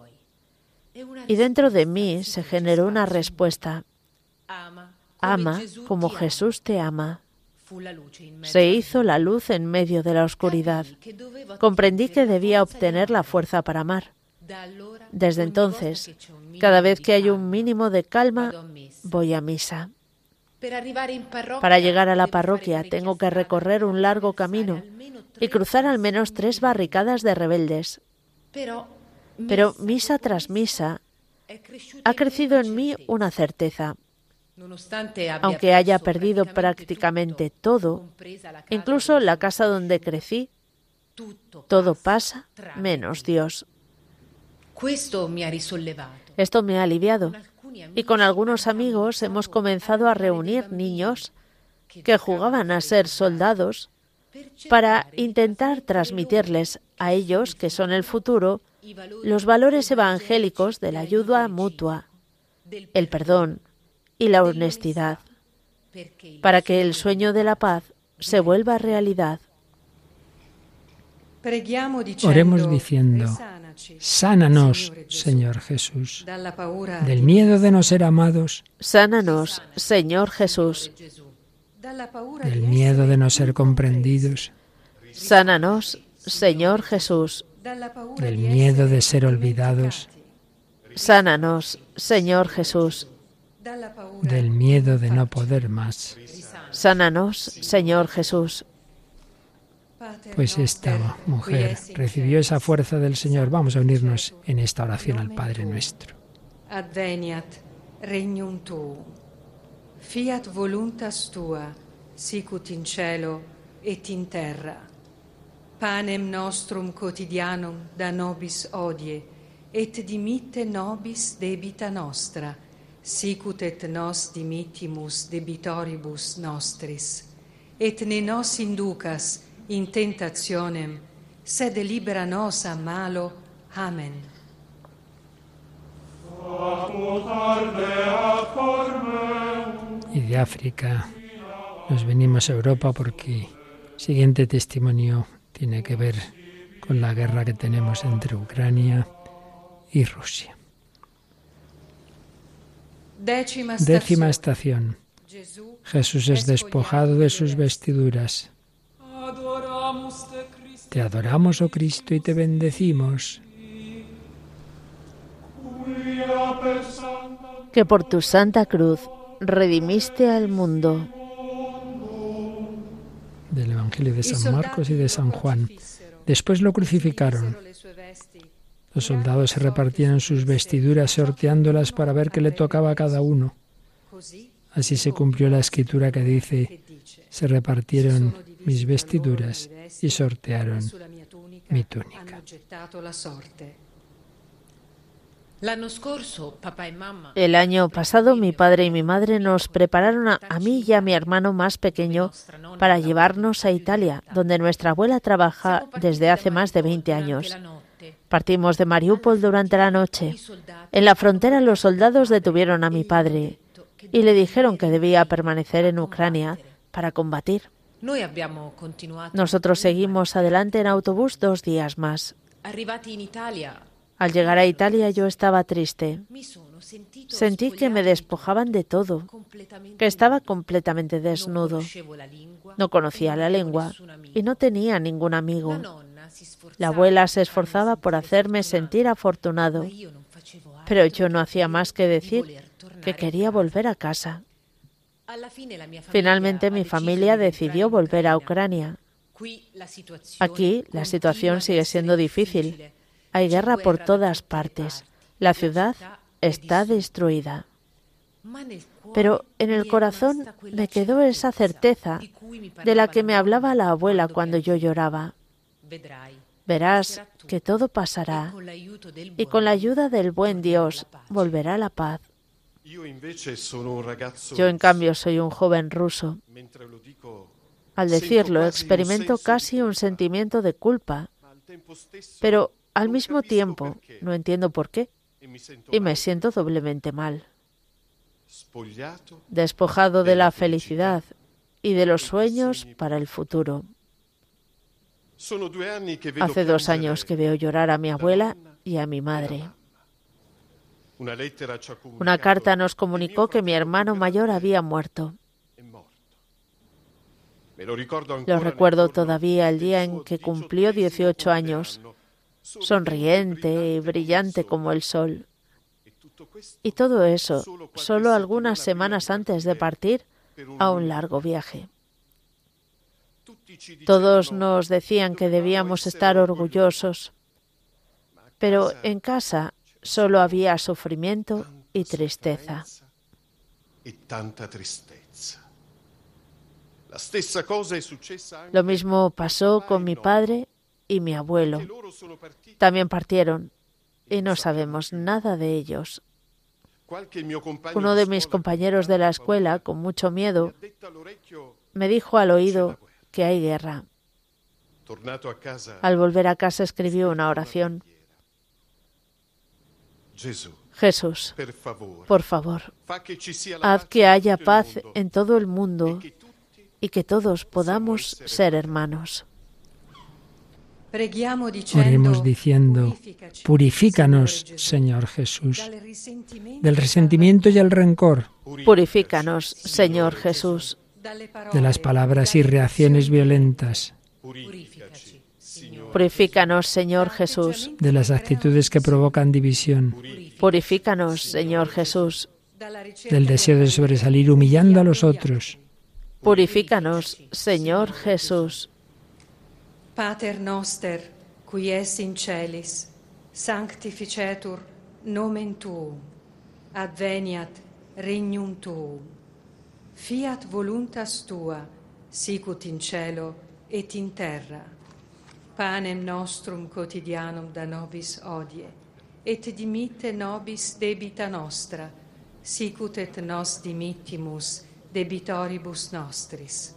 S1: y dentro de mí se generó una respuesta.
S5: Ama,
S1: como. Jesús te ama. Se hizo la luz en medio de la oscuridad. Comprendí que debía obtener la fuerza para amar. Desde entonces, cada vez que hay un mínimo de calma, voy a misa. Para llegar a la parroquia tengo que recorrer un largo camino y cruzar al menos tres barricadas de rebeldes. Pero misa tras misa ha crecido en mí una certeza. Aunque haya perdido prácticamente todo, incluso la casa donde crecí, todo pasa menos
S5: Dio.
S1: Dios. Esto me ha aliviado. Y con algunos amigos hemos comenzado a reunir niños que jugaban a ser soldados para intentar transmitirles a ellos, que son el
S5: futuro,
S1: los valores
S5: evangélicos
S1: de la ayuda mutua, el perdón y la honestidad, para que el sueño de la paz se vuelva realidad.
S2: Oremos diciendo,
S3: "Risanaci,
S2: Sánanos, Señor Jesús, del miedo de no ser amados,
S1: Sánanos, Señor Jesús.
S2: Del miedo de no ser comprendidos,
S1: Sánanos, Señor Jesús.
S2: del miedo de ser olvidados,
S1: Sánanos, Señor Jesús.
S2: Del miedo de no poder más.
S1: Sánanos, Señor Jesús.
S2: Pues esta mujer recibió esa fuerza del Señor. Vamos a unirnos en esta oración al Padre nuestro.
S3: Adveniat regnum tuum. Fiat voluntas tua, sicut in cielo et in terra. Panem nostrum quotidianum da nobis odie, et dimitte nobis debita nostra, sicut et nos dimittimus debitoribus nostris. Et ne nos inducas in tentationem, sed libera nos a malo. Amen.
S2: Y de África nos venimos a Europa porque el siguiente testimonio tiene que ver con la guerra que tenemos entre Ucrania y Rusia.
S3: Décima estación.
S2: Jesús es despojado de sus vestiduras. Te adoramos, oh Cristo, y te bendecimos.
S1: que por tu santa cruz redimiste al mundo.
S2: Del Evangelio de San Marcos y de San Juan. Después lo crucificaron. Los soldados se repartieron sus vestiduras sorteándolas para ver qué le tocaba a cada uno. Así se cumplió la escritura que dice, se repartieron mis vestiduras y sortearon mi túnica.
S1: El año pasado mi padre y mi madre nos prepararon a, a mí y a mi hermano más pequeño para llevarnos a Italia, donde nuestra abuela trabaja desde hace más de 20 años. Partimos de Mariupol durante la noche. En la frontera los soldados detuvieron a mi padre y le dijeron que debía permanecer en Ucrania para combatir. Nosotros seguimos adelante en autobús dos días más. Al llegar a Italia yo estaba triste. Sentí que me despojaban de todo, que estaba completamente desnudo. No conocía la lengua y no tenía ningún amigo.
S5: La
S1: abuela se esforzaba por hacerme sentir afortunado, pero yo no hacía más que decir que quería volver a casa. Finalmente mi familia
S5: di
S1: decidió volver a. Ucrania. Aquí la situación sigue siendo difícil. Hay guerra por
S5: da
S1: todas partes. La ciudad está destruida. Pero en el corazón me quedó esa certeza de la que me
S5: la
S1: hablaba la abuela cuando yo lloraba. Verás que todo pasará y con la ayuda del buen Dios volverá la paz. Yo en cambio soy un joven ruso. Al decirlo experimento casi un sentimiento de culpa, pero al mismo tiempo no entiendo por qué.
S6: E
S1: y me siento doblemente mal, despojado de la felicidad y de los sueños para el futuro. Hace dos años que veo llorar a mi abuela y a mi madre.
S6: Una
S1: carta nos comunicó que mi hermano mayor había muerto.
S6: lo
S1: recuerdo todavía el día en que cumplió 18 años, sonriente y brillante como el sol.
S6: E
S1: Y todo eso
S6: solo
S1: algunas semanas antes de partir a un largo viaje. Todos nos decían que debíamos estar orgullosos, pero en casa solo había sufrimiento y tristeza.
S6: E
S1: Lo mismo pasó con mi padre y mi abuelo. También partieron y no sabemos nada de ellos. Uno de mis compañeros de la escuela, con mucho
S6: mi
S1: miedo, me dijo al oído que hay guerra. Al volver a casa escribió una oración. Jesús, por favor, haz que haya paz en todo el
S6: e
S1: mundo
S6: tutti
S1: y que todos podamos ser hermanos.
S2: Oremos diciendo, purifícanos, Señor Jesús, del
S3: e
S2: resentimiento y el rencor,
S1: Purifícanos, Señor Jesús,
S2: de las palabras y reacciones violentas,
S1: purifícanos, Señor Jesús,
S2: de las actitudes que provocan división,
S1: purifícanos, Señor Jesús,
S2: del deseo de sobresalir humillando a los otros,
S1: purifícanos, Señor Jesús.
S3: Pater noster, qui es in celis, sanctificetur nomen tuum, adveniat regnum tuum, fiat voluntas tua, sicut in cielo et in terra. Panem nostrum quotidianum da nobis odie, et dimitte nobis debita nostra, sicut et nos dimittimus debitoribus nostris.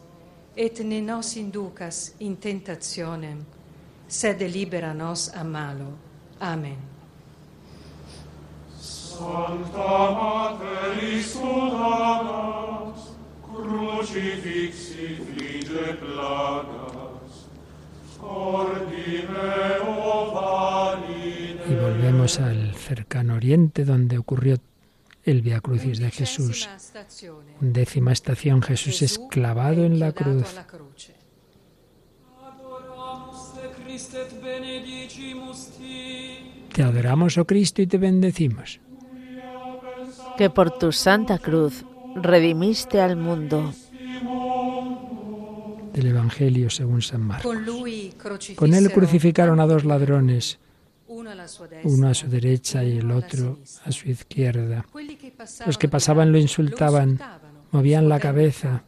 S3: Et ne nos inducas in tentationem, sed libera nos a malo. Amen.
S4: Sancta Istudadas, crucifixi flige plagas, ordine.
S2: Y volvemos al cercano oriente donde ocurrió el Via Crucis de Jesús. Décima estación, Jesús es clavado en la cruz.
S7: Te
S2: adoramos, oh Cristo, y te bendecimos.
S1: Que por tu santa cruz redimiste al mundo.
S2: Del Evangelio según San Marcos.
S3: Con
S2: él crucificaron a dos ladrones,
S3: uno
S2: a su derecha y el otro a su izquierda. Los que pasaban lo insultaban, movían la cabeza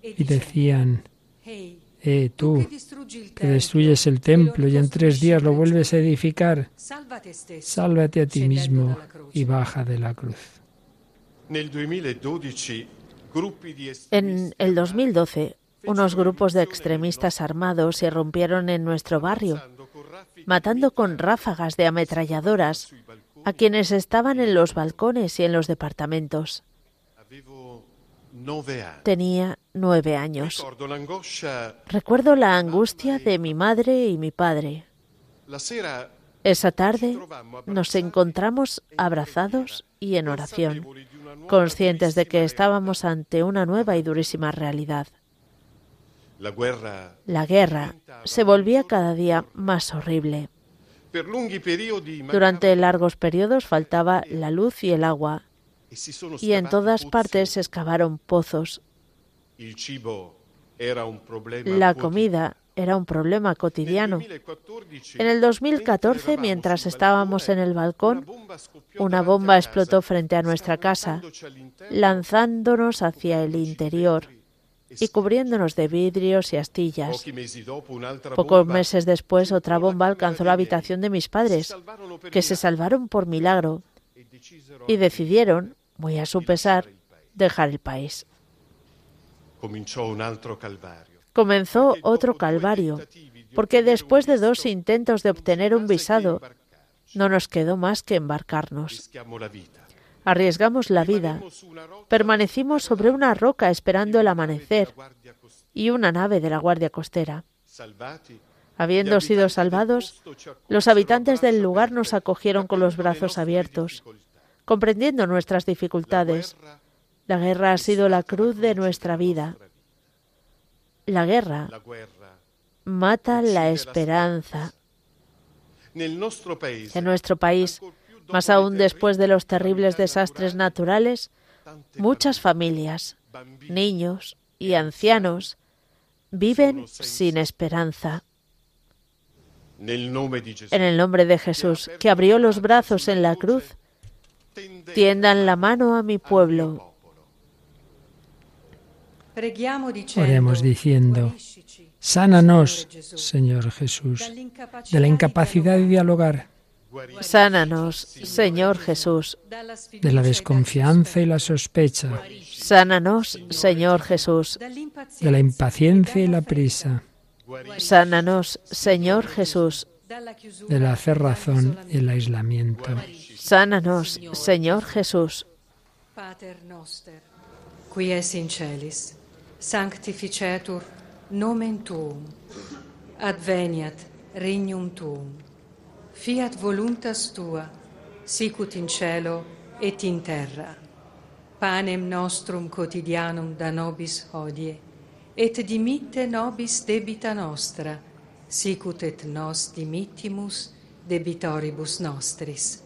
S2: y decían,
S3: «Ehi,
S2: eh, tú, que destruyes el
S3: lo
S2: templo y en tres días lo vuelves a edificar,
S3: salva te stesso,
S2: sálvate a ti mismo
S3: dalla croce».
S2: y baja de la cruz.
S6: Nel 2012 gruppi di
S1: En el 2012, unos grupos de extremistas armados irrumpieron en nuestro barrio, matando con ráfagas de ametralladoras a quienes estaban en los balcones y en los departamentos. Tenía nueve años. Recuerdo la angustia de mi madre y mi padre. Esa tarde nos encontramos abrazados y en oración, conscientes de que estábamos ante una nueva y durísima realidad.
S6: La guerra
S1: se volvía cada día más horrible. Durante largos periodos faltaba la luz y el agua,
S6: e
S1: y en todas partes se excavaron pozos. La comida era un problema cotidiano.
S6: 2014,
S1: En el 2014,
S6: mentre
S1: mientras estábamos en el balcón,
S6: una bomba
S1: explotó frente a nuestra casa, lanzándonos hacia el interior y cubriéndonos de vidrios y astillas. Pocos meses después, otra bomba alcanzó la habitación de mis padres, que se salvaron por milagro
S6: e
S1: y decidieron, muy a su pesar, dejar el país.
S6: Cominciò un altro calvario.
S1: Comenzó otro calvario, porque después de dos intentos de obtener un visado, no nos quedó más que embarcarnos. Arriesgamos la vida, permanecimos sobre una roca esperando el amanecer y una nave de la Guardia Costera. Habiendo sido salvados, los habitantes del lugar nos acogieron con los brazos abiertos, comprendiendo nuestras dificultades.
S6: La guerra
S1: ha sido la cruz de nuestra vida. La guerra mata la esperanza. En nuestro país, más aún después de los terribles desastres naturales, muchas familias, niños y ancianos viven sin esperanza. En el nombre de Jesús, que abrió los brazos en la cruz, tiendan la mano a mi pueblo.
S2: Oremos diciendo, Sánanos, Señor Jesús, de la incapacidad de dialogar,
S1: Sánanos, Señor Jesús.
S2: de la
S3: e
S2: desconfianza y la sospecha,
S1: Sánanos, Señor Jesús.
S2: de la impaciencia y la prisa,
S1: Sánanos, Señor Jesús.
S2: de la cerrazón y el aislamiento.
S1: Sánanos, Señor Jesús.
S3: Pater noster, qui es in celis, sanctificetur nomen tuum, adveniat regnum tuum, fiat voluntas tua, sicut in cielo et in terra. Panem nostrum quotidianum da nobis hodie, et dimitte nobis debita nostra, sicut et nos dimittimus debitoribus nostris.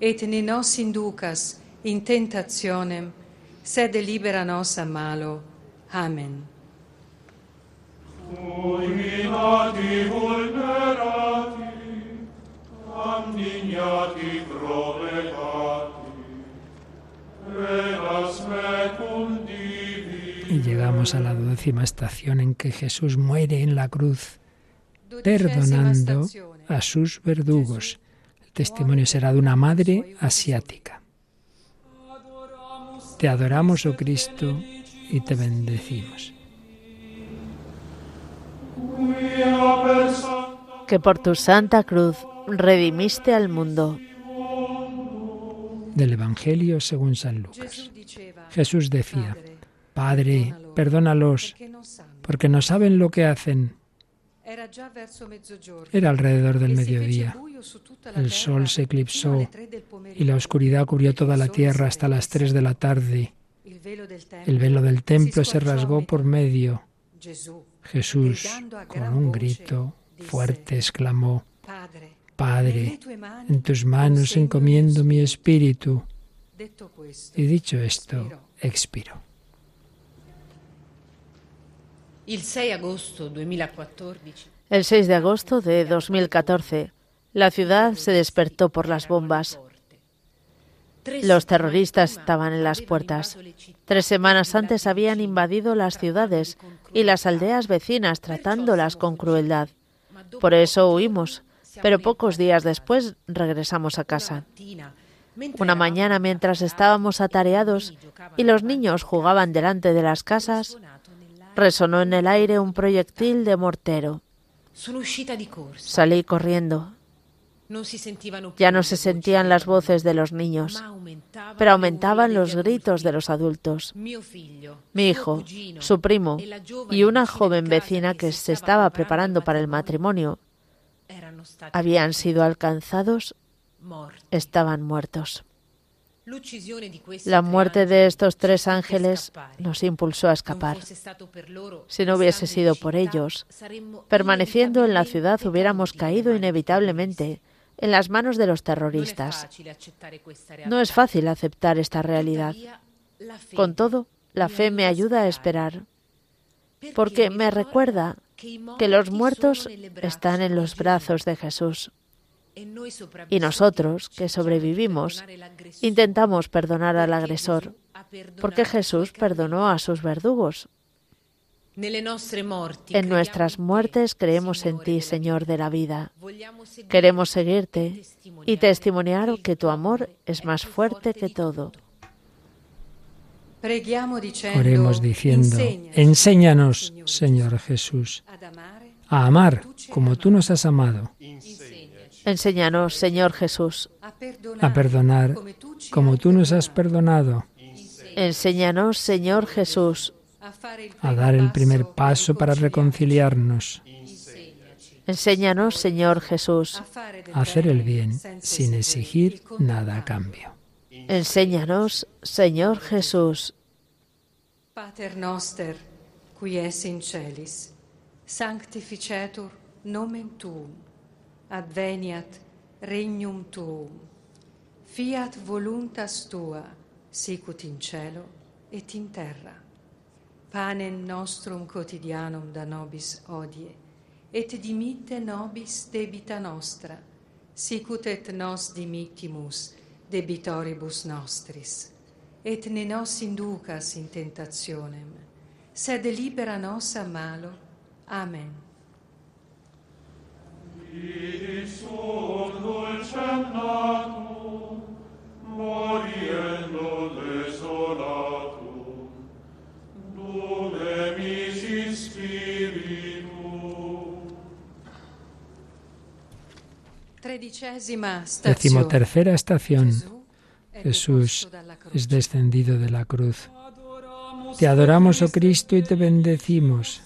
S3: Et ne nos inducas in tentationem, sed libera nos a malo,
S4: Divi.
S2: Y llegamos a la décima estación en que Jesús muere en la cruz, perdonando a sus verdugos. El testimonio será de una madre asiática. Te adoramos, oh Cristo, y te bendecimos.
S1: Que por tu santa cruz redimiste al mundo.
S2: Del Evangelio según San Lucas. Jesús decía,
S3: Padre,
S2: perdónalos, porque no saben lo que hacen.
S3: Era
S2: alrededor del mediodía. El sol se eclipsó y la oscuridad cubrió toda la tierra hasta las tres de la tarde. El velo del templo se rasgó por medio. Jesús, con un grito fuerte, exclamó,
S3: Padre,
S2: en tus manos encomiendo mi
S3: spirito".
S2: espíritu.
S3: Questo,
S2: Y dicho esto, expiró.
S5: Il 6 agosto 2014
S1: El 6 de agosto de 2014, la ciudad se despertó por las bombas. Los terroristas estaban en las puertas. Tres semanas antes habían invadido las ciudades y las aldeas vecinas tratándolas con crueldad. Por eso huimos, pero pocos días después regresamos a casa. Una mañana mientras estábamos atareados y los niños jugaban delante de las casas, resonó en el aire un proyectil de mortero. Salí corriendo.
S5: Non si sentivano più
S1: Ya no se sentían las voces de los niños, pero aumentaban los gritos de los adultos. Mi hijo, su primo y una joven vecina que se estaba preparando para el matrimonio. habían sido alcanzados, estaban muertos. La muerte de estos tres ángeles nos impulsó a escapar. Si no hubiese sido por ellos, Permaneciendo en la ciudad hubiéramos caído inevitablemente en las manos de los terroristas. No es fácil aceptar esta realidad. Con todo, la fe me ayuda a esperar, porque me recuerda que los muertos están en los brazos de Jesús y nosotros, que sobrevivimos, intentamos perdonar al agresor, porque Jesús perdonó a sus verdugos. En nuestras muertes creemos en ti, Señor de la vida. Queremos seguirte y testimoniar que tu amor es más fuerte que todo.
S2: Oremos diciendo,
S3: "Insegnaci,
S2: enséñanos, Señor Jesús, a amar como tú nos has amado,
S1: Enséñanos, Señor Jesús.
S3: a
S2: perdonar como tú nos has perdonado,
S1: Enséñanos, Señor Jesús.
S3: A
S2: dar el primer paso para reconciliarnos,
S1: Enséñanos, Señor Jesús.
S3: a
S2: hacer el bien sin exigir nada a cambio.
S1: Enséñanos, Señor Jesús.
S3: Pater noster, qui es in celis, sanctificetur nomen tuum, adveniat regnum tuum, fiat voluntas tua, sicut in cielo et in terra. panem nostrum quotidianum da nobis odie, et dimitte nobis debita nostra, sicut et nos dimittimus debitoribus nostris, et ne nos inducas in tentationem, sed libera nos a malo. Amen.
S4: Dulcem natum, moriendo
S2: Decimotercera estación. Jesús es descendido de la cruz. Te adoramos, oh Cristo, y te bendecimos.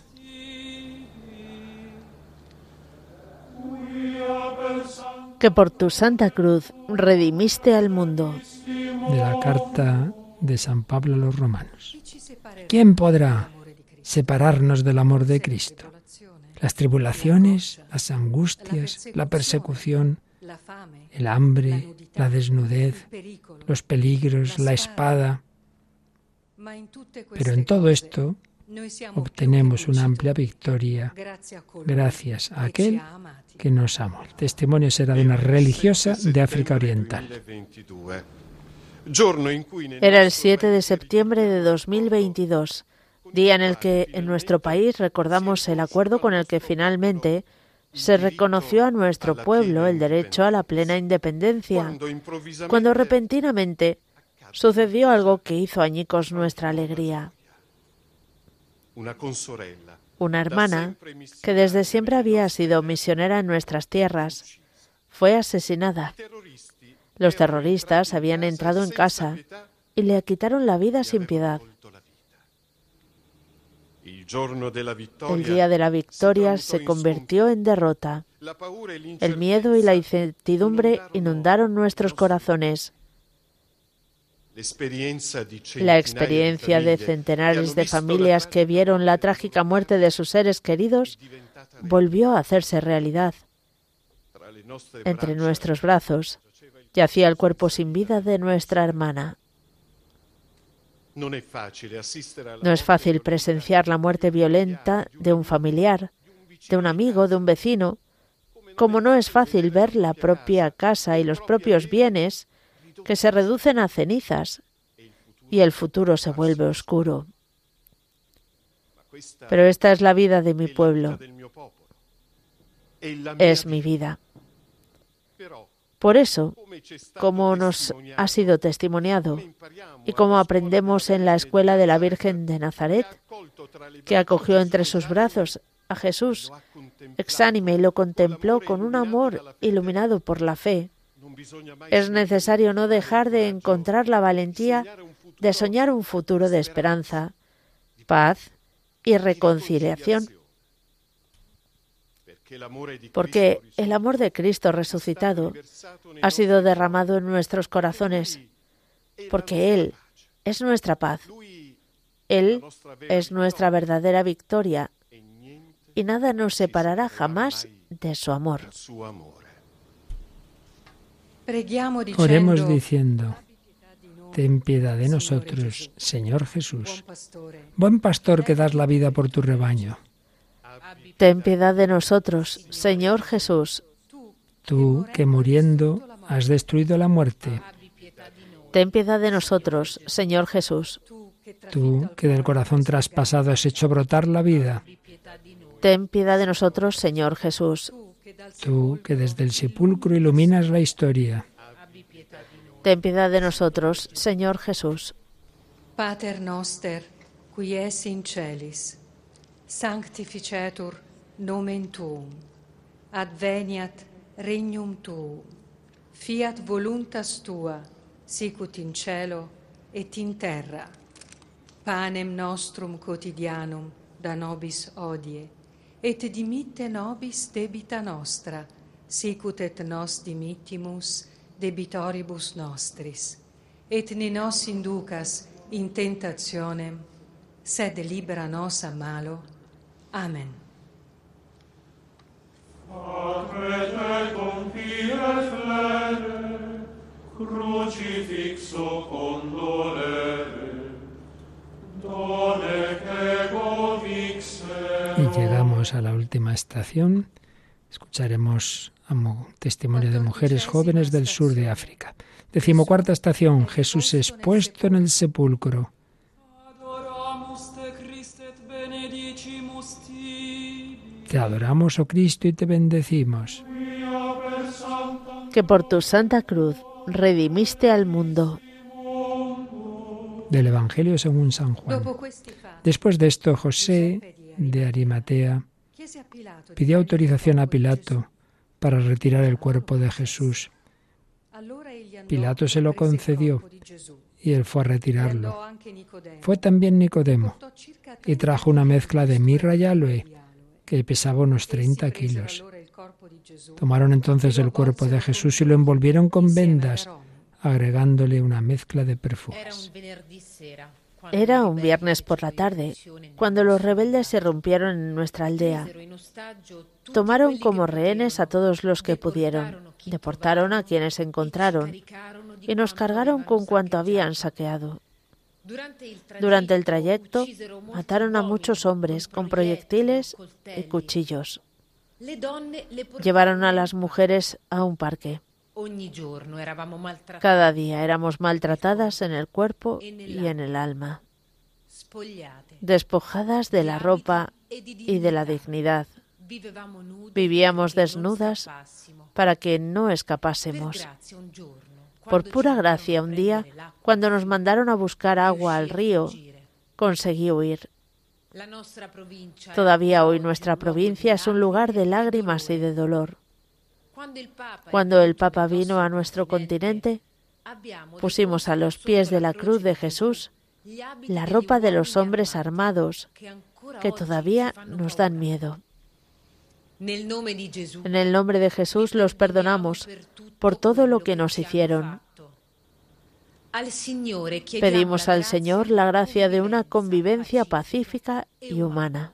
S1: Que por tu santa cruz redimiste al mundo.
S2: De la carta de San Pablo a los romanos. ¿Quién podrá separarnos del amor de Cristo? Las tribulaciones, las angustias, la persecución, el hambre, la desnudez, los peligros, la espada. Pero en todo esto obtenemos una amplia victoria gracias a aquel que nos amó. El testimonio será de una religiosa de África Oriental.
S6: 2022, giorno in cui nel
S1: Era el
S6: nostro
S1: 7 de septiembre de 2022, día en el que en nuestro país recordamos el acuerdo con el que finalmente se reconoció a nuestro pueblo el derecho a la plena independencia, cuando repentinamente sucedió algo que hizo añicos nuestra alegría. Una hermana, que desde siempre había sido misionera en nuestras tierras, fue asesinada. Los terroristas habían entrado en casa y le quitaron la vida sin piedad. El día de la victoria se convirtió en derrota. El miedo y la incertidumbre inundaron nuestros corazones. La experiencia de centenares de familias que vieron la trágica muerte de sus seres queridos volvió a hacerse realidad. Entre nuestros brazos yacía el cuerpo sin vida de nuestra hermana. No es fácil presenciar la muerte violenta de un familiar, de un amigo, de un vecino, como no es fácil ver la propia casa y los propios bienes que se reducen a cenizas y el futuro se vuelve oscuro. Pero esta es la vida de mi pueblo. Es mi vida. Por eso, como nos ha sido testimoniado y como aprendemos en la escuela de la Virgen de Nazaret, que acogió entre sus brazos a Jesús, exánime y lo contempló con un amor iluminado por la fe, es necesario no dejar de encontrar la valentía de soñar un futuro de esperanza, paz y reconciliación porque el amor de Cristo resucitado ha sido derramado en nuestros corazones, porque Él es nuestra paz, Él es nuestra verdadera victoria, y nada nos separará jamás de su amor.
S2: Oremos diciendo, Ten piedad de nosotros, Señor Jesús. Buen pastor que das la vida por tu rebaño.
S1: Ten piedad de nosotros, Señor Jesús.
S2: Tú que muriendo has destruido la muerte.
S1: Ten piedad de nosotros, Señor Jesús.
S2: Tú que del corazón traspasado has hecho brotar la vida.
S1: Ten piedad de nosotros, Señor Jesús.
S2: Tú que desde el sepulcro iluminas la historia.
S1: Ten piedad de nosotros, Señor Jesús.
S3: Pater noster, qui es in celis, sanctificetur nomen tuum, adveniat regnum tuum, fiat voluntas tua, sicut in cielo et in terra. Panem nostrum quotidianum da nobis odie, et dimitte nobis debita nostra, sicut et nos dimittimus debitoribus nostris, et ne nos inducas in tentationem, sed libera nos a malo.
S4: Flere, crucifixo vixer.
S2: Y llegamos a la última estación. Escucharemos testimonio de mujeres jóvenes del sur de África. Decimocuarta estación. Jesús expuesto en el sepulcro. Te adoramos, oh Cristo, y te bendecimos.
S1: Que por tu santa cruz redimiste al mundo.
S2: Del Evangelio según San Juan. Después de esto, José de Arimatea pidió autorización a Pilato para retirar el cuerpo de Jesús. Pilato se lo concedió y él fue a retirarlo. Fue también Nicodemo y trajo una mezcla de mirra y aloe que pesaba unos 30 kilos. Tomaron entonces el cuerpo de Jesús y lo envolvieron con vendas, agregándole una mezcla de perfumes.
S1: Era un viernes por la tarde, cuando los rebeldes se rompieron en nuestra aldea. Tomaron como rehenes a todos los que pudieron, deportaron a quienes encontraron y nos cargaron con cuanto habían saqueado. Durante el trayecto mataron a muchos hombres con proyectiles y cuchillos. Llevaron a las mujeres a un parque. Cada día éramos maltratadas en el cuerpo y en el alma, despojadas de la ropa y de la dignidad. Vivíamos desnudas para que no escapásemos. Por pura gracia, un día, cuando nos mandaron a buscar agua al río, conseguí huir. Todavía hoy nuestra provincia es un lugar de lágrimas y de dolor. Cuando el Papa vino a nuestro continente, pusimos a los pies de la cruz de Jesús la ropa de los hombres armados que todavía nos dan miedo. En el nombre de Jesús los perdonamos por todo lo que nos hicieron. Pedimos al Señor la gracia de una convivencia pacífica y humana.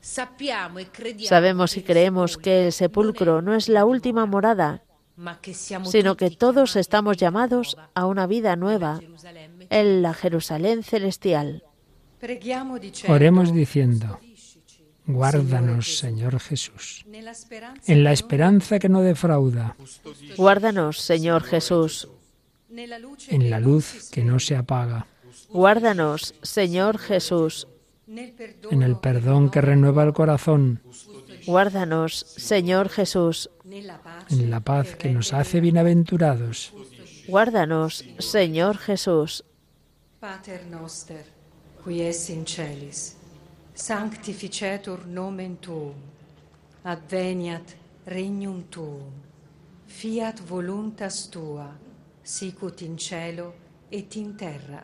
S1: Sabemos y creemos que el sepulcro no es la última morada, sino que todos estamos llamados a una vida nueva en la Jerusalén celestial.
S2: Oremos diciendo, guárdanos, Señor Jesús, en la esperanza que no defrauda,
S1: Guárdanos, Señor Jesús.
S2: en la luz que no se apaga,
S1: Guárdanos, Señor Jesús.
S2: en el perdón que renueva el corazón,
S1: Guárdanos, Señor Jesús.
S2: en la paz que nos hace bienaventurados.
S1: Guárdanos, Señor Jesús.
S3: Pater noster, qui es in celis, sanctificetur nomen tuum, adveniat regnum tuum, fiat voluntas tua, sicut in cielo et in terra.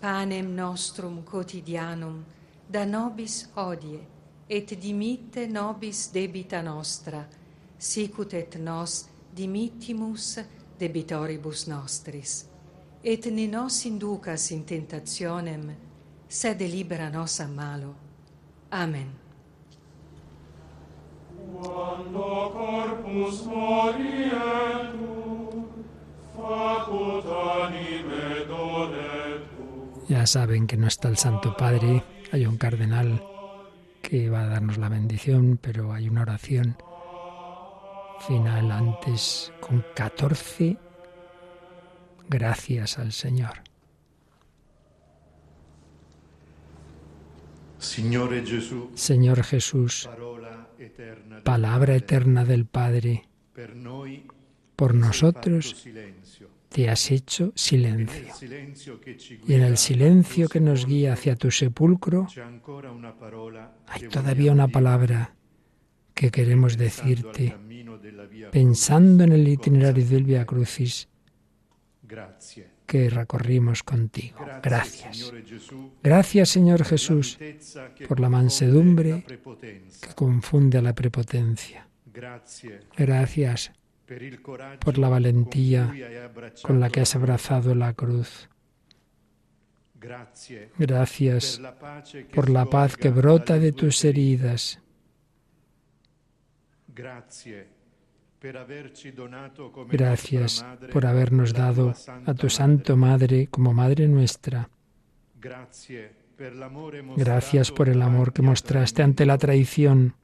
S3: Panem nostrum quotidianum da nobis hodie, et dimitte nobis debita nostra, sicut et nos dimittimus debitoribus nostris. Et ne nos inducas in tentationem, sed libera nos a malo. Amen.
S4: Quando corpus morietur, facut anime donetur.
S2: Ya saben que no está el Santo Padre, hay un cardenal que va a darnos la bendición, pero hay una oración final antes con 14 gracias al Señor. Señor Jesús, palabra eterna del Padre, por nosotros te has hecho silencio. Y en el silencio que nos guía hacia tu sepulcro, hay todavía una palabra que queremos decirte, pensando en el itinerario del Via. Crucis
S8: Grazie.
S2: Que recorrimos contigo. Gracias. Gracias, Señor Jesús, por la mansedumbre que confunde a la prepotencia. Gracias por la valentía
S8: con
S2: la que has abrazado la cruz. Gracias por la paz que brota de tus heridas.
S8: Grazie
S2: Gracias por habernos dado a tu. Santo Madre como Madre nuestra. Gracias por el amor que mostraste ante la traición.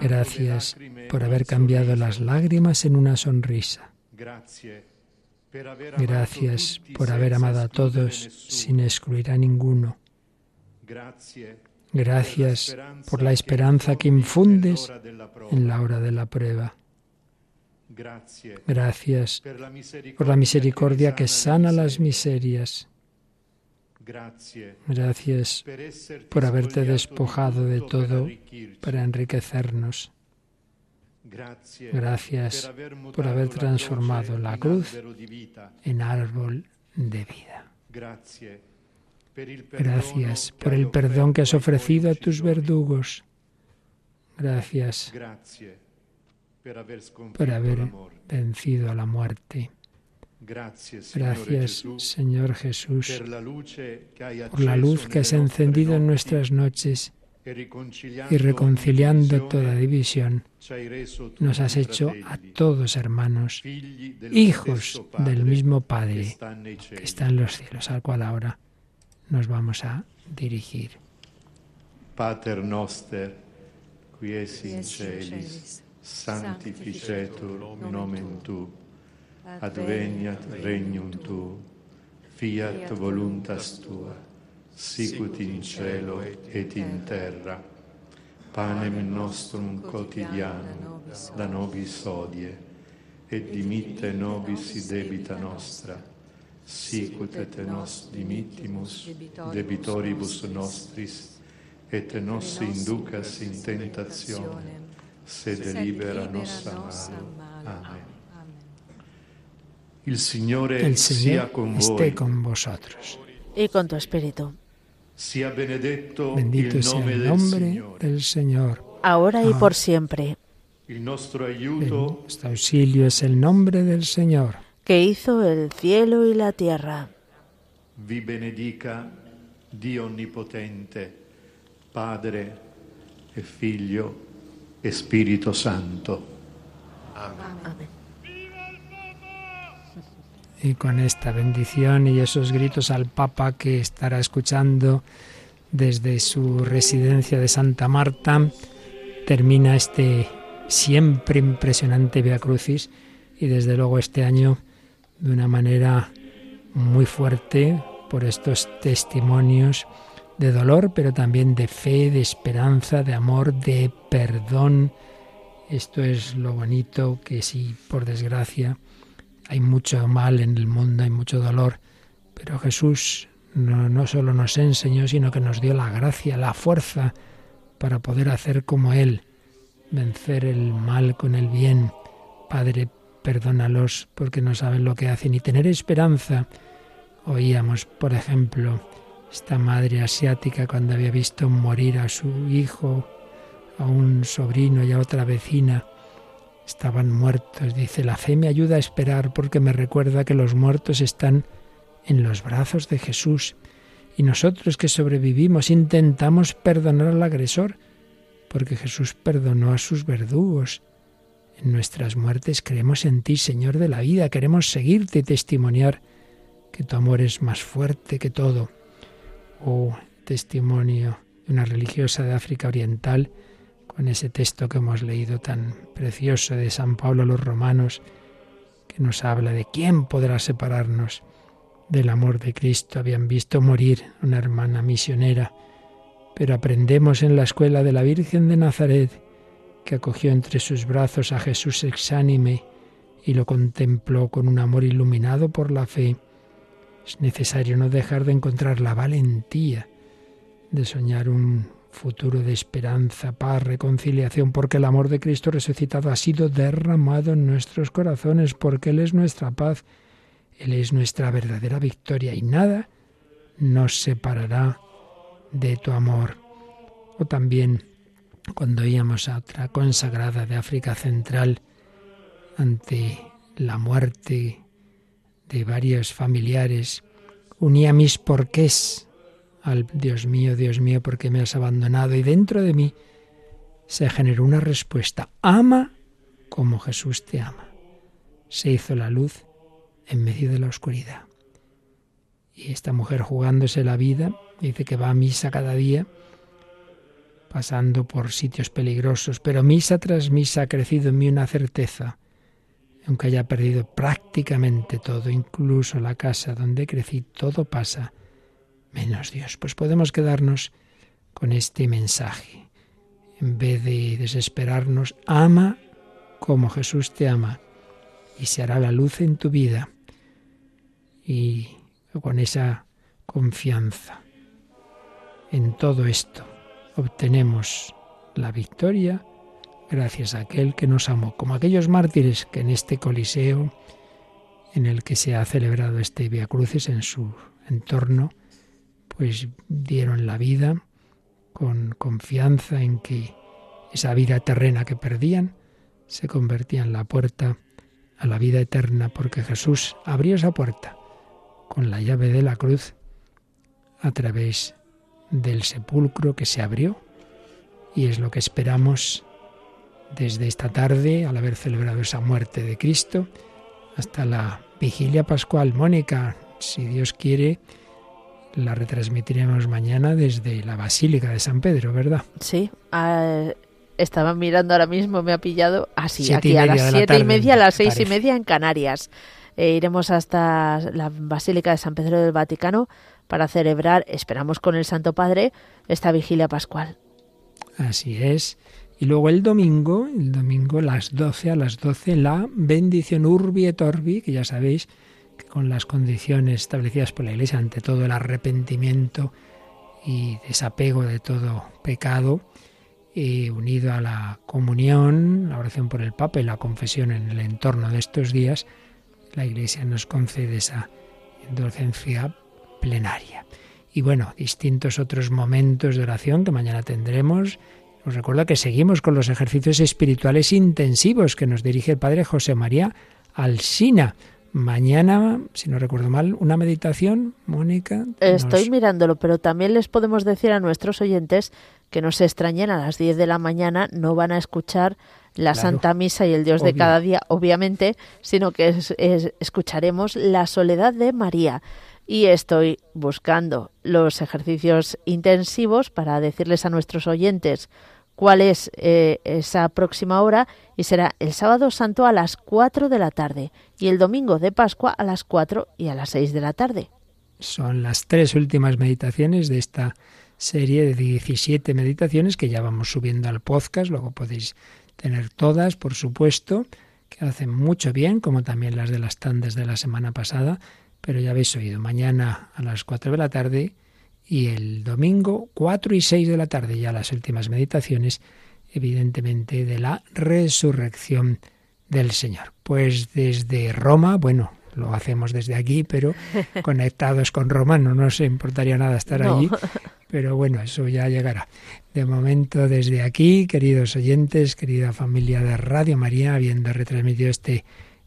S2: Gracias por haber cambiado las lágrimas en una sonrisa. Gracias por haber amado a todos sin excluir a ninguno. Gracias por la esperanza que infundes en la hora de la prueba. Gracias por la misericordia que sana las miserias. Gracias por haberte despojado de todo para enriquecernos. Gracias por haber transformado la cruz en árbol de vida.
S8: Grazie per il perdono
S2: Gracias por el perdón que has ofrecido a tus verdugos. Gracias por haber vencido a la muerte. Gracias, Señor Jesús, por la luz que has encendido en nuestras noches y reconciliando toda división. Nos has hecho a todos hermanos, hijos del mismo Padre que está en los cielos, al cual ahora nos vamos a dirigir.
S8: Pater noster, qui es in celis, sanctificetur nomen tu, adveniat regnum tu, fiat voluntas tua, sicut in cielo et in terra. Panem nostrum quotidianum da nobis hodie, et dimitte nobis debita nostra, sicut et nos dimittimus debitoribus nostris, et nos inducas in tentationem, sed libera nos a malo. Amen. Il Signore
S2: El
S8: sia
S2: Señor
S8: con
S2: esté
S8: voi.
S2: con vosotros.
S1: Y con tu espíritu,
S8: Sia benedetto
S2: Bendito
S8: il
S2: sea
S8: nome
S2: el
S8: del
S2: nombre
S8: Signore.
S2: del Señor.
S1: ahora y
S2: Ah.
S1: por siempre,
S8: Il nostro
S2: El-
S8: aiuto
S2: Nuestro auxilio es el nombre del Señor.
S1: Que hizo el cielo y la tierra.
S8: vi benedica Dio Onnipotente, Padre e Figlio e Spirito Santo.
S1: Amén.
S2: Y con esta bendición y esos gritos al Papa que estará escuchando desde su residencia de Santa Marta, termina este siempre impresionante Via Crucis y desde luego este año de una manera muy fuerte por estos testimonios de dolor, pero también de fe, de esperanza, de amor, de perdón. Esto es lo bonito que si por desgracia hay mucho mal en el mundo, hay mucho dolor, pero Jesús no, no solo nos enseñó, sino que nos dio la gracia, la fuerza para poder hacer como Él, vencer el mal con el bien. Padre, perdónalos porque no saben lo que hacen y tener esperanza. Oíamos, por ejemplo, esta madre asiática cuando había visto morir a su hijo, a un sobrino y a otra vecina estaban muertos. Dice, la fe me ayuda a esperar porque me recuerda que los muertos están en los brazos de Jesús. Y nosotros que sobrevivimos intentamos perdonar al agresor porque Jesús perdonó a sus verdugos. En nuestras muertes creemos en ti, Señor de la vida, queremos seguirte y testimoniar que tu amor es más fuerte que todo. Oh, testimonio de una religiosa de África Oriental con ese texto que hemos leído tan precioso de San Pablo a los romanos, que nos habla de quién podrá separarnos del amor de Cristo. Habían visto morir una hermana misionera, pero aprendemos en la escuela de la Virgen de Nazaret, que acogió entre sus brazos a Jesús exánime y lo contempló con un amor iluminado por la fe. Es necesario no dejar de encontrar la valentía de soñar un futuro de esperanza, paz, reconciliación, porque el amor de Cristo resucitado ha sido derramado en nuestros corazones, porque Él es nuestra paz, Él es nuestra verdadera victoria y nada nos separará de tu amor. O también cuando íbamos a otra consagrada de África Central ante la muerte de varios familiares, unía mis porqués al Dios mío, Dios mío, porque me has abandonado. Y dentro de mí se generó una respuesta. Ama como Jesús te ama. Se hizo la luz en medio de la oscuridad. Y esta mujer jugándose la vida, dice que va a misa cada día, pasando por sitios peligrosos, pero misa tras misa ha crecido en mí una certeza, aunque haya perdido prácticamente todo, incluso la casa donde crecí, todo pasa menos Dios. Pues podemos quedarnos con este mensaje. En vez de desesperarnos, ama como Jesús te ama y se hará la luz en tu vida. Y con esa confianza en todo esto obtenemos la victoria gracias a aquel que nos amó, como aquellos mártires que en este coliseo en el que se ha celebrado este Via Crucis en su entorno, pues dieron la vida con confianza en que esa vida terrena que perdían se convertía en la puerta a la vida eterna, porque Jesús abrió esa puerta con la llave de la cruz a través del sepulcro que se abrió y es lo que esperamos desde esta tarde al haber celebrado esa muerte de Cristo hasta la vigilia pascual. Mónica, si Dios quiere, la retransmitiremos mañana desde la Basílica de San Pedro, ¿verdad?
S1: Sí, ah, estaba mirando ahora mismo, me ha pillado así, aquí a las
S2: la
S1: siete y media, a las seis y media en Canarias. Eh, iremos hasta la Basílica de San Pedro del Vaticano para celebrar, esperamos con el Santo Padre, esta vigilia pascual.
S2: Así es. Y luego el domingo, el domingo las 12 a las 12, la bendición Urbi et Orbi, que ya sabéis que con las condiciones establecidas por la Iglesia, ante todo el arrepentimiento y desapego de todo pecado, y unido a la comunión, la oración por el Papa y la confesión en el entorno de estos días, la Iglesia nos concede esa indulgencia plenaria. Y bueno, distintos otros momentos de oración que mañana tendremos. Os recuerdo que seguimos con los ejercicios espirituales intensivos que nos dirige el Padre José María Alsina. Mañana, si no recuerdo mal, una meditación, Mónica.
S1: Estoy mirándolo, pero también les podemos decir a nuestros oyentes que no se extrañen a las 10 de la mañana, no van a escuchar la Santa Misa y el Dios de cada día, obviamente, sino que escucharemos la soledad de María. Y estoy buscando los ejercicios intensivos para decirles a nuestros oyentes cuál es eh, esa próxima hora y será el sábado santo a las 4 de la tarde y el domingo de Pascua a las 4 y a las 6 de la tarde.
S2: Son las tres últimas meditaciones de esta serie de 17 meditaciones que ya vamos subiendo al podcast, luego podéis tener todas, por supuesto, que hacen mucho bien, como también las de las tandas de la semana pasada, pero ya habéis oído, mañana a las 4 de la tarde y el domingo 4 y 6 de la tarde ya las últimas meditaciones, evidentemente, de la resurrección del Señor. Pues desde Roma, bueno, lo hacemos desde aquí, pero conectados con Roma, no nos importaría nada estar allí, pero bueno, eso ya llegará. De momento, desde aquí, queridos oyentes, querida familia de Radio María, habiendo retransmitido este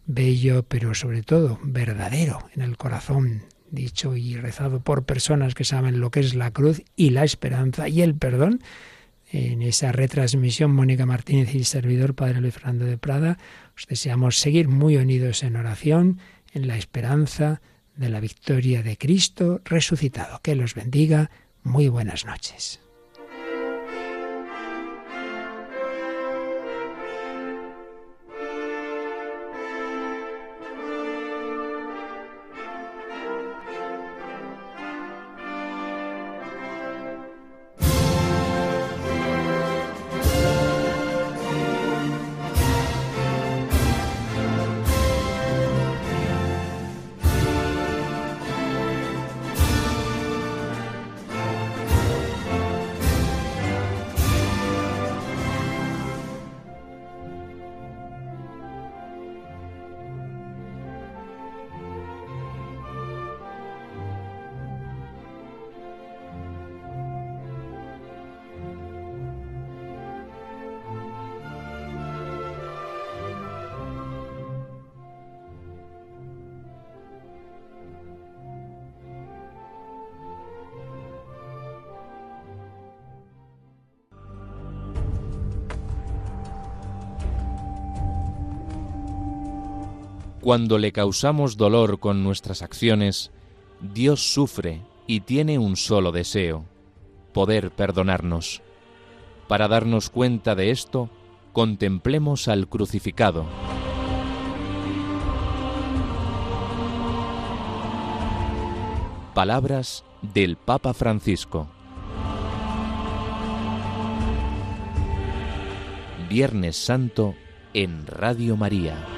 S2: bello, pero sobre todo verdadero en el corazón, dicho y rezado por personas que saben lo que es la cruz y la esperanza y el perdón, en esa retransmisión Mónica Martínez y servidor Padre Luis Fernando de Prada, os deseamos seguir muy unidos en oración, en la esperanza de la victoria de Cristo resucitado. Que los bendiga. Muy buenas noches.
S9: Cuando le causamos dolor con nuestras acciones, Dios sufre y tiene un solo deseo, poder perdonarnos. Para darnos cuenta de esto, contemplemos al crucificado. Palabras del Papa Francisco. Viernes Santo en Radio María.